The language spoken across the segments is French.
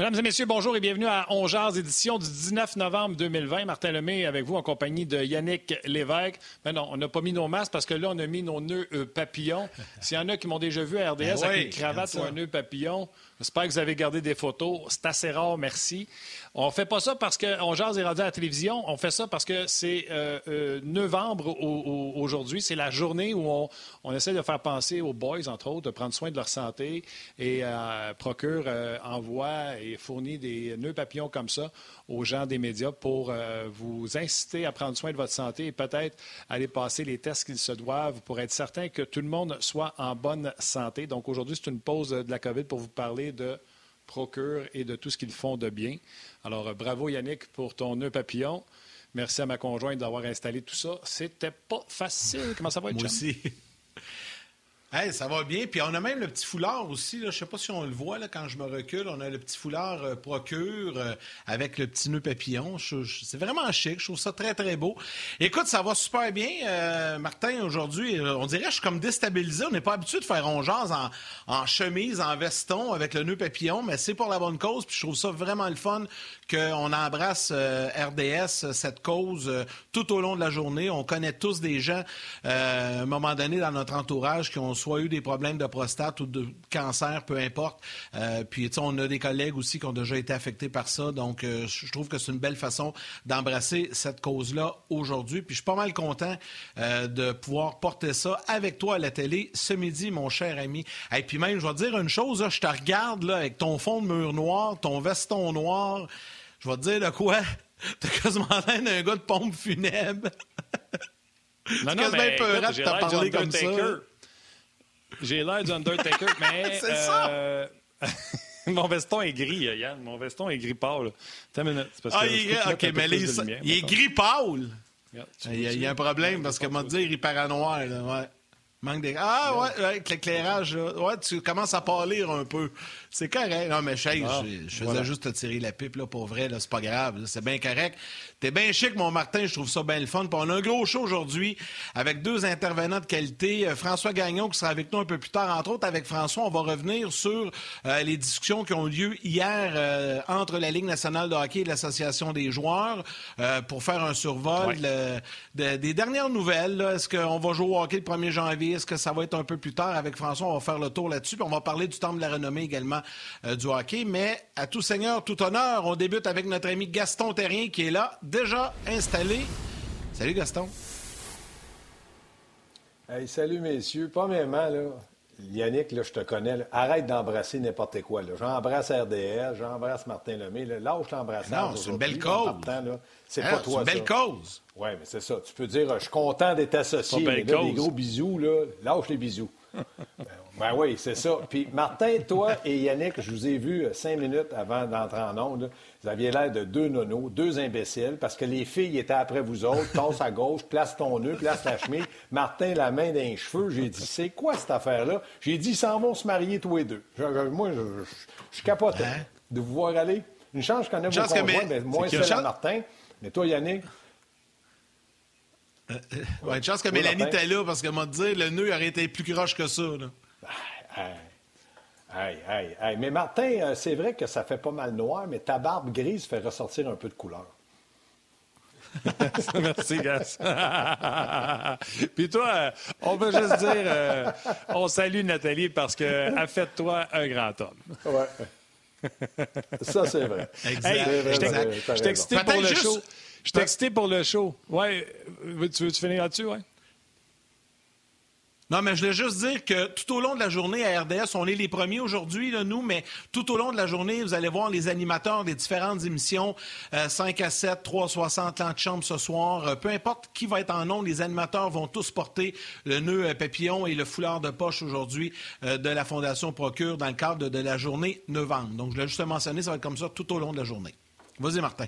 Mesdames et messieurs, bonjour et bienvenue à Ongears, édition du 19 novembre 2020. Martin Lemay avec vous en compagnie de Yannick Lévesque. Mais non, on n'a pas mis nos masques parce que là, on a mis nos nœuds euh, papillons. S'il y en a qui m'ont déjà vu à RDS Ben avec oui, une cravate ou un nœud papillon, j'espère que vous avez gardé des photos. C'est assez rare, merci. On fait pas ça parce qu'on jase et rendu à la télévision. On fait ça parce que c'est euh, euh, novembre au- au- aujourd'hui. C'est la journée où on, essaie de faire penser aux boys, entre autres, de prendre soin de leur santé. Et euh, Procure envoie et fournit des nœuds papillons comme ça aux gens des médias pour vous inciter à prendre soin de votre santé et peut-être aller passer les tests qu'ils se doivent pour être certain que tout le monde soit en bonne santé. Donc aujourd'hui, c'est une pause de la COVID pour vous parler de Procure et de tout ce qu'ils font de bien. Alors, euh, bravo Yannick pour ton nœud papillon. Merci à ma conjointe d'avoir installé tout ça. C'était pas facile. Comment ça va, Moi chum? aussi. Hey, ça va bien. Puis on a même le petit foulard aussi. Je sais pas si on le voit là, quand je me recule. On a le petit foulard euh, Procure euh, avec le petit nœud papillon. C'est vraiment chic. Je trouve ça très, très beau. Écoute, ça va super bien. Euh, Martin, aujourd'hui, on dirait que je suis comme déstabilisé. On n'est pas habitué de faire on jase en, en chemise, en veston avec le nœud papillon, mais c'est pour la bonne cause. Puis je trouve ça vraiment le fun qu'on embrasse RDS, cette cause, tout au long de la journée. On connaît tous des gens, à un moment donné, dans notre entourage, qui ont soit eu des problèmes de prostate ou de cancer, peu importe. Euh, puis, tu sais, on a des collègues aussi qui ont déjà été affectés par ça. Donc, euh, je trouve que c'est une belle façon d'embrasser cette cause-là aujourd'hui. Puis, je suis pas mal content euh, de pouvoir porter ça avec toi à la télé ce midi, mon cher ami. Et puis même, je vais te dire une chose, là, je te regarde là, avec ton fond de mur noir, ton veston noir. Je vais te dire de quoi? T'as quasiment l'air d'un gars de pompe funèbre. Non, quasiment mais écoute, j'ai l'air comme ça. J'ai l'air du Undertaker, mais... C'est ça. euh, Mon veston est gris, euh, Yann. Mon veston est gris pâle. Attends une minute. parce Ah, que il je est mais les- lumière, il est gris pâle. Il y, a, vois-tu? il y a un problème parce que, moi, dire, il paraît noir. Là, ouais. Manque des... Ah, ouais, ouais, avec l'éclairage, là. ouais, tu commences à pâlir un peu. C'est correct. Non, mais Chey, Ah, je, je faisais voilà. juste te tirer la pipe, là, pour vrai, là, c'est pas grave, c'est bien correct. T'es bien chic, mon Martin, je trouve ça bien le fun. Puis on a un gros show aujourd'hui avec deux intervenants de qualité. Euh, François Gagnon qui sera avec nous un peu plus tard. Entre autres, avec François, on va revenir sur euh, les discussions qui ont eu lieu hier euh, entre la Ligue nationale de hockey et l'Association des joueurs euh, pour faire un survol Ouais. le- de- des dernières nouvelles. Est-ce qu'on va jouer au hockey le 1er janvier? Est-ce que ça va être un peu plus tard? Avec François, on va faire le tour là-dessus. Puis on va parler du temps de la renommée également euh, du hockey. Mais à tout seigneur, tout honneur, on débute avec notre ami Gaston Terrien qui est là, déjà installé. Salut Gaston. Hey, salut, messieurs. Premièrement, là, Yannick, là, je te connais. là, arrête d'embrasser n'importe quoi. là. J'embrasse RDS, j'embrasse Martin Lemay. Là, lâche l'embrassage. Non, c'est une belle cause. C'est Hein, pas c'est toi, une belle ça. cause. Oui, mais c'est ça. Tu peux dire, euh, je suis content d'être associé. Pas Mais belle là, des gros bisous, là, lâche les bisous. ben, ben oui, c'est ça. Puis Martin, toi et Yannick, je vous ai vu euh, cinq minutes avant d'entrer en onde. Vous aviez l'air de deux nonos, deux imbéciles, parce que les filles étaient après vous autres. Tasse à gauche, place ton nœud, place la chemise. Martin, la main dans les cheveux. J'ai dit, c'est quoi cette affaire-là? J'ai dit, ils s'en vont se marier tous les deux. Je- je- moi, je, je, capotais Hein? de vous voir aller. Une chance, je connais vos conjoints, mes- mais moins celle chance- Martin. Mais toi, Yannick, Ouais, une chance que Oui, Mélanie était là parce que m'a dit le nœud aurait été plus croche que ça. là. Hey, hey, hey, hey. Mais Martin, euh, c'est vrai que ça fait pas mal noir, mais ta barbe grise fait ressortir un peu de couleur. Merci, Gas. Puis toi, euh, on veut juste dire, euh, on salue Nathalie parce qu'elle a fait de toi un grand homme. Ouais. ça, c'est vrai. Exact. Hey, C'est vrai, je t'ai- excité pour le show. Je t'ai excité pour le show. Ouais, tu veux-tu finir là-dessus, ouais? Non, mais je voulais juste dire que tout au long de la journée à RDS, on est les premiers aujourd'hui, nous, mais tout au long de la journée, vous allez voir les animateurs des différentes émissions, euh, 5 à 7, 360 ans de chambre ce soir. Euh, peu importe qui va être en nom, les animateurs vont tous porter le nœud euh, papillon et le foulard de poche aujourd'hui euh, de la Fondation Procure dans le cadre de, la journée novembre. Donc, je voulais juste te mentionner, ça va être comme ça tout au long de la journée. Vas-y, Martin.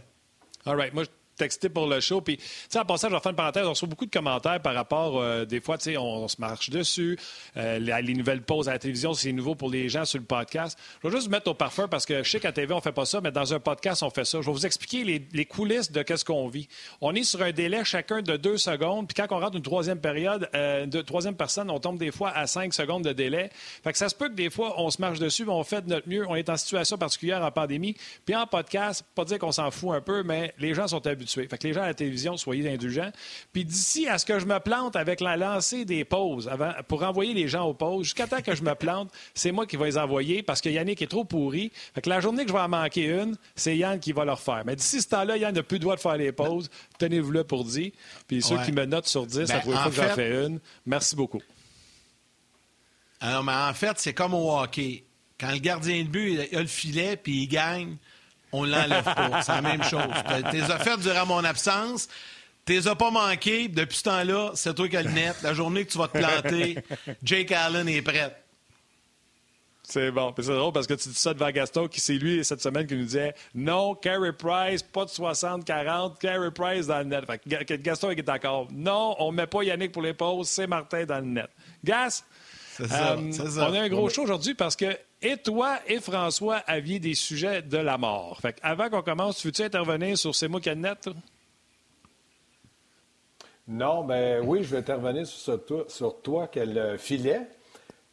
All right. Moi, texté pour le show. Puis, tu sais, en passant, je vais faire une parenthèse. On reçoit beaucoup de commentaires par rapport, euh, des fois, tu sais, on, se marche dessus. Euh, les, nouvelles pauses à la télévision, c'est nouveau pour les gens sur le podcast. Je vais juste vous mettre au parfum parce que je sais qu'à TV, on fait pas ça, mais dans un podcast, on fait ça. Je vais vous expliquer les, coulisses de qu'est-ce qu'on vit. On est sur un délai chacun de deux secondes. Puis quand on rentre une troisième période, euh, troisième personne, on tombe des fois à cinq secondes de délai. Fait que ça se peut que des fois, on se marche dessus, mais on fait de notre mieux. On est en situation particulière en pandémie. Puis en podcast, pas dire qu'on s'en fout un peu, mais les gens sont habitués. Fait que les gens à la télévision, soyez indulgents. Puis d'ici à ce que je me plante avec la lancée des pauses avant, pour envoyer les gens aux pauses, jusqu'à temps que je me plante, c'est moi qui vais les envoyer parce que Yannick est trop pourri. Fait que la journée que je vais en manquer une, c'est Yann qui va leur faire. Mais d'ici ce temps-là, Yann n'a plus le droit de faire les pauses. Tenez-vous là pour dire. Puis ceux qui me notent sur 10, ça trouve que j'en fais une. Merci beaucoup. Alors, mais en fait, c'est comme au hockey. Quand le gardien de but il a le filet puis il gagne, on l'enlève pas. C'est la même chose. T'es as durant mon absence. T'es as pas manqué. Depuis ce temps-là, c'est toi qui as le net. La journée que tu vas te planter, Jake Allen est prêt. C'est bon. C'est drôle parce que tu dis ça devant Gaston, qui c'est lui cette semaine qui nous disait non, Carey Price, pas de 60-40, Carey Price dans le net. Fait que Gaston est d'accord. Non, on met pas Yannick pour les pauses, c'est Martin dans le net. Gas, euh, ça, on a un gros show aujourd'hui parce que et toi et François aviez des sujets de la mort. Fait avant qu'on commence, veux-tu intervenir sur ces mots net? Non, ben oui, je vais intervenir sur, toi, sur toi qu'elle euh, filait.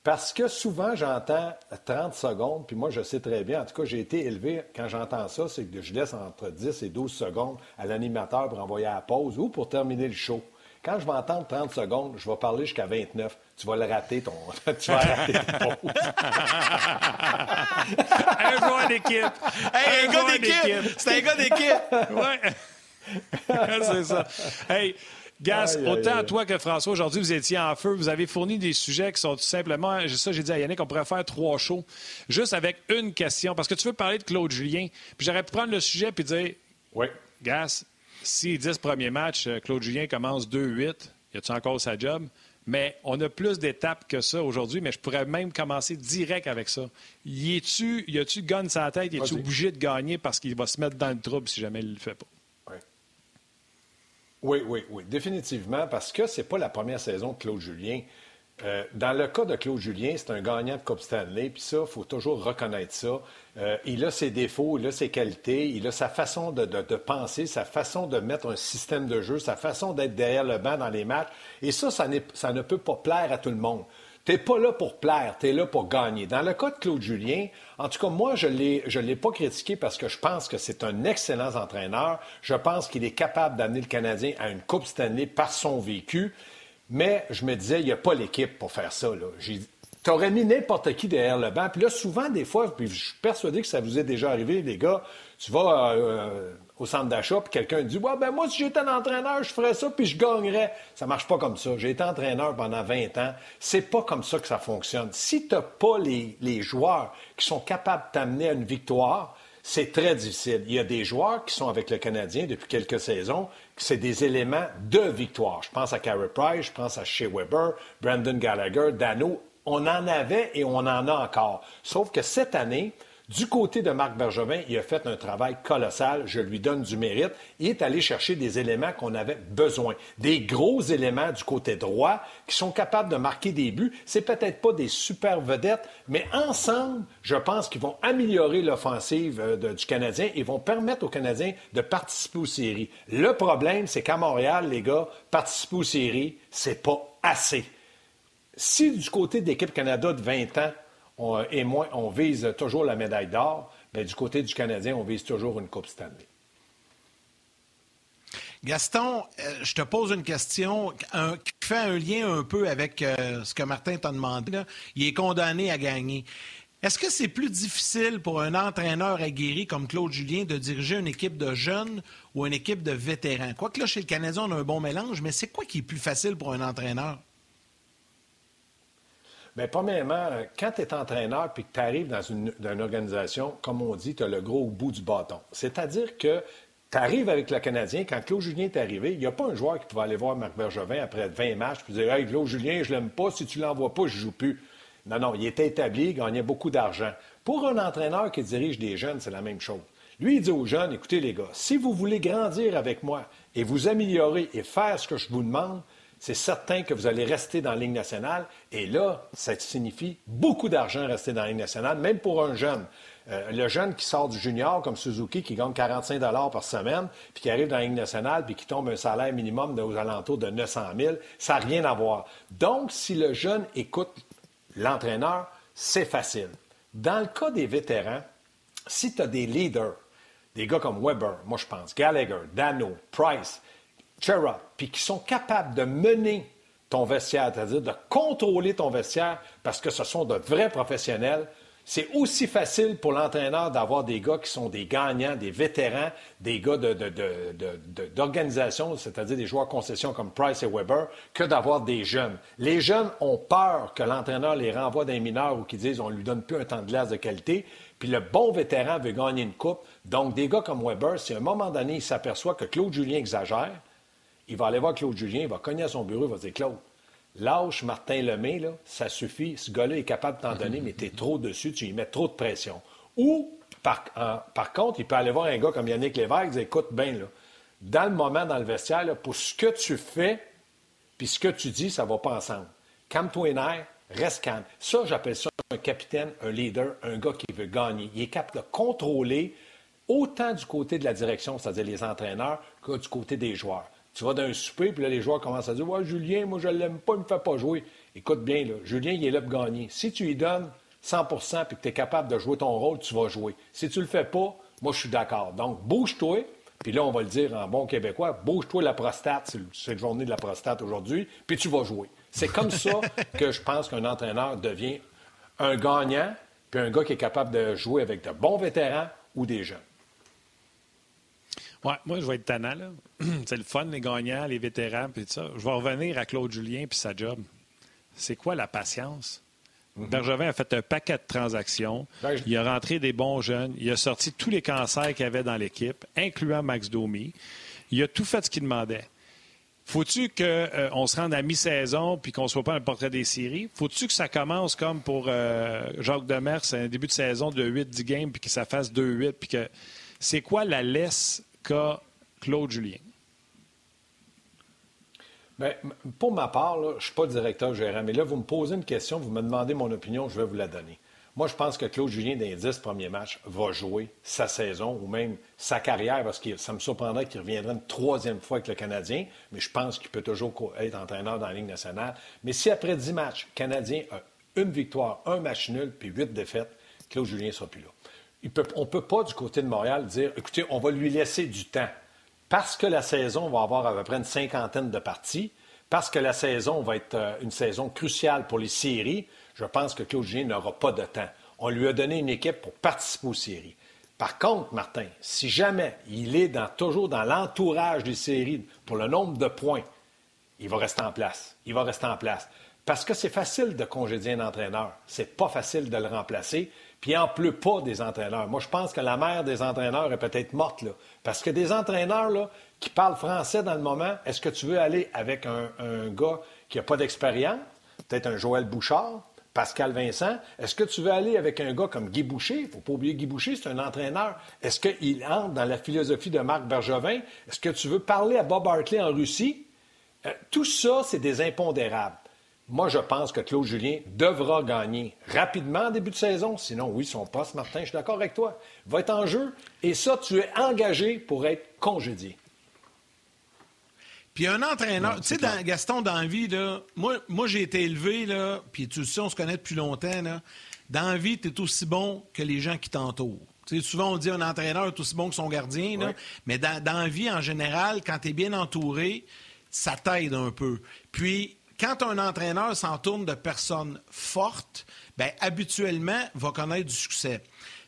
Parce que souvent, j'entends 30 secondes, puis moi, je sais très bien, en tout cas, j'ai été élevé, quand j'entends ça, c'est que je laisse entre 10 et 12 secondes à l'animateur pour envoyer à la pause ou pour terminer le show. Quand je vais entendre 30 secondes, je vais parler jusqu'à 29. Tu vas le rater, ton. tu vas rater ton un joueur d'équipe. Hey, un, gars d'équipe. C'est un gars d'équipe. ouais. C'est ça. Hey. Gas, autant toi que François, aujourd'hui, vous étiez en feu. Vous avez fourni des sujets qui sont tout simplement. Ça, j'ai dit à Yannick, on pourrait faire trois shows juste avec une question. Parce que tu veux parler de Claude Julien. Puis j'aurais pu prendre le sujet puis dire Oui. Gas, s'il dit ce premier match, euh, Claude Julien commence 2-8, y a-tu encore sa job? Mais on a plus d'étapes que ça aujourd'hui, mais je pourrais même commencer direct avec ça. Y a-tu, y a-tu gun sa tête? Y a-tu obligé de gagner parce qu'il va se mettre dans le trouble si jamais il ne le fait pas? Oui, oui, oui, définitivement, parce que c'est pas la première saison de Claude Julien. Euh, dans le cas de Claude Julien, c'est un gagnant de Coupe Stanley, puis ça, il faut toujours reconnaître ça. Euh, il a ses défauts, il a ses qualités, il a sa façon de, penser, sa façon de mettre un système de jeu, sa façon d'être derrière le banc dans les matchs. Et ça, ça, ne peut pas plaire à tout le monde. Tu n'es pas là pour plaire, tu es là pour gagner. Dans le cas de Claude Julien, en tout cas, moi, je ne l'ai pas critiqué parce que je pense que c'est un excellent entraîneur. Je pense qu'il est capable d'amener le Canadien à une Coupe Stanley par son vécu. Mais je me disais, il n'y a pas l'équipe pour faire ça. Tu aurais mis n'importe qui derrière le banc. Puis là, souvent, des fois, puis je suis persuadé que ça vous est déjà arrivé, les gars, tu vas euh, au centre d'achat, puis quelqu'un dit ben moi, si j'étais un entraîneur, je ferais ça, puis je gagnerais. Ça marche pas comme ça. J'ai été entraîneur pendant 20 ans. C'est pas comme ça que ça fonctionne. Si tu n'as pas les, les joueurs qui sont capables de t'amener à une victoire, c'est très difficile. Il y a des joueurs qui sont avec le Canadien depuis quelques saisons, c'est des éléments de victoire. Je pense à Carey Price, je pense à Shea Weber, Brandon Gallagher, Dano. On en avait et on en a encore. Sauf que cette année, du côté de Marc Bergevin, il a fait un travail colossal. Je lui donne du mérite. Il est allé chercher des éléments qu'on avait besoin. Des gros éléments du côté droit qui sont capables de marquer des buts. C'est peut-être pas des super vedettes, mais ensemble, je pense qu'ils vont améliorer l'offensive euh, du Canadien et vont permettre aux Canadiens de participer aux séries. Le problème, c'est qu'à Montréal, les gars, participer aux séries, c'est pas assez. Si du côté de l'équipe Canada de 20 ans, et moins, on vise toujours la médaille d'or, mais du côté du Canadien, on vise toujours une Coupe Stanley. Gaston, euh, je te pose une question qui fait un lien un peu avec euh, ce que Martin t'a demandé. Il est condamné à gagner. Est-ce que c'est plus difficile pour un entraîneur aguerri comme Claude Julien de diriger une équipe de jeunes ou une équipe de vétérans? Quoique là, chez le Canadien, on a un bon mélange, mais c'est quoi qui est plus facile pour un entraîneur? Bien, premièrement, quand tu es entraîneur et que tu arrives dans une, organisation, comme on dit, tu as le gros bout du bâton. C'est-à-dire que tu arrives avec le Canadien, quand Claude Julien est arrivé, il n'y a pas un joueur qui pouvait aller voir Marc Bergevin après 20 matchs et dire Hey, Claude Julien, je l'aime pas, si tu l'envoies pas, je joue plus. Non, non, il était établi, il gagnait beaucoup d'argent. Pour un entraîneur qui dirige des jeunes, c'est la même chose. Lui, il dit aux jeunes, écoutez les gars, si vous voulez grandir avec moi et vous améliorer et faire ce que je vous demande, c'est certain que vous allez rester dans la Ligue nationale. Et là, ça signifie beaucoup d'argent rester dans la Ligue nationale, même pour un jeune. Euh, le jeune qui sort du junior, comme Suzuki, qui gagne 45 par semaine, puis qui arrive dans la Ligue nationale, puis qui tombe un salaire minimum aux alentours de 900 000, ça n'a rien à voir. Donc, si le jeune écoute l'entraîneur, c'est facile. Dans le cas des vétérans, si tu as des leaders, des gars comme Weber, moi je pense, Gallagher, Dano, Price, Chera, puis qui sont capables de mener ton vestiaire, c'est-à-dire de contrôler ton vestiaire parce que ce sont de vrais professionnels, c'est aussi facile pour l'entraîneur d'avoir des gars qui sont des gagnants, des vétérans, des gars d'organisation, c'est-à-dire des joueurs concession comme Price et Weber, que d'avoir des jeunes. Les jeunes ont peur que l'entraîneur les renvoie d'un mineur ou qu'ils disent on lui donne plus un temps de glace de qualité. Puis le bon vétéran veut gagner une coupe. Donc, des gars comme Weber, si à un moment donné, il s'aperçoit que Claude Julien exagère, il va aller voir Claude Julien, il va cogner à son bureau, il va dire Claude, Lâche Martin Lemay, là, ça suffit. Ce gars-là est capable de t'en donner, mais tu es trop dessus, tu lui mets trop de pression. Ou, par, par, contre, il peut aller voir un gars comme Yannick Lévesque et dire Écoute bien, là, dans le moment, dans le vestiaire, pour ce que tu fais, puis ce que tu dis, ça ne va pas ensemble. Calme-toi les reste calme. Ça, j'appelle ça un capitaine, un leader, un gars qui veut gagner. Il est capable de contrôler autant du côté de la direction, c'est-à-dire les entraîneurs, que du côté des joueurs. Tu vas d'un souper, puis là, les joueurs commencent à dire Ouais, Julien, moi, je ne l'aime pas, il ne me fait pas jouer. Écoute bien, là, Julien, il est là pour gagner. Si tu lui donnes 100% puis que tu es capable de jouer ton rôle, tu vas jouer. Si tu ne le fais pas, moi, je suis d'accord. Donc, bouge-toi. Puis là, on va le dire en bon québécois, bouge-toi la prostate, c'est la journée de la prostate aujourd'hui, puis tu vas jouer. C'est comme ça que je pense qu'un entraîneur devient un gagnant, puis un gars qui est capable de jouer avec de bons vétérans ou des jeunes. Ouais, moi, je vais être tannant, là. c'est le fun, les gagnants, les vétérans, puis tout ça. Je vais revenir à Claude Julien puis sa job. C'est quoi la patience? Mhm. Bergevin a fait un paquet de transactions. Ben, il a rentré des bons jeunes. Il a sorti tous les cancers qu'il y avait dans l'équipe, incluant Max Domi. Il a tout fait ce qu'il demandait. Faut-tu qu'on euh, se rende à mi-saison puis qu'on ne soit pas un portrait des séries? Faut-tu que ça commence comme pour euh, Jacques Demers, un début de saison de 8-10 games puis que ça fasse 2-8 puis que c'est quoi la laisse qu'a Claude Julien? Bien, pour ma part, je ne suis pas directeur gérant, mais là, vous me posez une question, vous me demandez mon opinion, je vais vous la donner. Moi, je pense que Claude Julien, dans les 10 premiers matchs, va jouer sa saison ou même sa carrière, parce que ça me surprendrait qu'il reviendrait une troisième fois avec le Canadien, mais je pense qu'il peut toujours être entraîneur dans la Ligue nationale. Mais si après 10 matchs, le Canadien a une victoire, un match nul, puis huit défaites, Claude Julien ne sera plus là on ne peut pas, du côté de Montréal, dire écoutez, on va lui laisser du temps. Parce que la saison va avoir à peu près une cinquantaine de parties, parce que la saison va être euh, une saison cruciale pour les séries, je pense que Claude n'aura pas de temps. On lui a donné une équipe pour participer aux séries. Par contre, Martin, si jamais il est toujours dans l'entourage des séries pour le nombre de points, il va rester en place. Il va rester en place. Parce que c'est facile de congédier un entraîneur. C'est pas facile de le remplacer. Puis il n'en pleut pas des entraîneurs. Moi, je pense que la mère des entraîneurs est peut-être morte, là. Parce que des entraîneurs, là, qui parlent français dans le moment, est-ce que tu veux aller avec un, gars qui n'a pas d'expérience, peut-être un Joël Bouchard, Pascal Vincent. Est-ce que tu veux aller avec un gars comme Guy Boucher? Il ne faut pas oublier Guy Boucher, c'est un entraîneur. Est-ce qu'il entre dans la philosophie de Marc Bergevin? Est-ce que tu veux parler à Bob Hartley en Russie? Euh, tout ça, c'est des impondérables. Moi, je pense que Claude Julien devra gagner rapidement en début de saison. Sinon, oui, son poste, Martin, je suis d'accord avec toi, va être en jeu. Et ça, tu es engagé pour être congédié. Puis un entraîneur, tu sais, dans, Gaston, dans la vie, là, moi, moi j'ai été élevé, là, puis tu le sais, on se connaît depuis longtemps. Là, dans la vie, tu es aussi bon que les gens qui t'entourent. souvent, on dit un entraîneur est aussi bon que son gardien, là, mais dans, dans la vie, en général, quand tu es bien entouré, ça t'aide un peu. Puis, quand un entraîneur s'entourne de personnes fortes, bien, habituellement, va connaître du succès.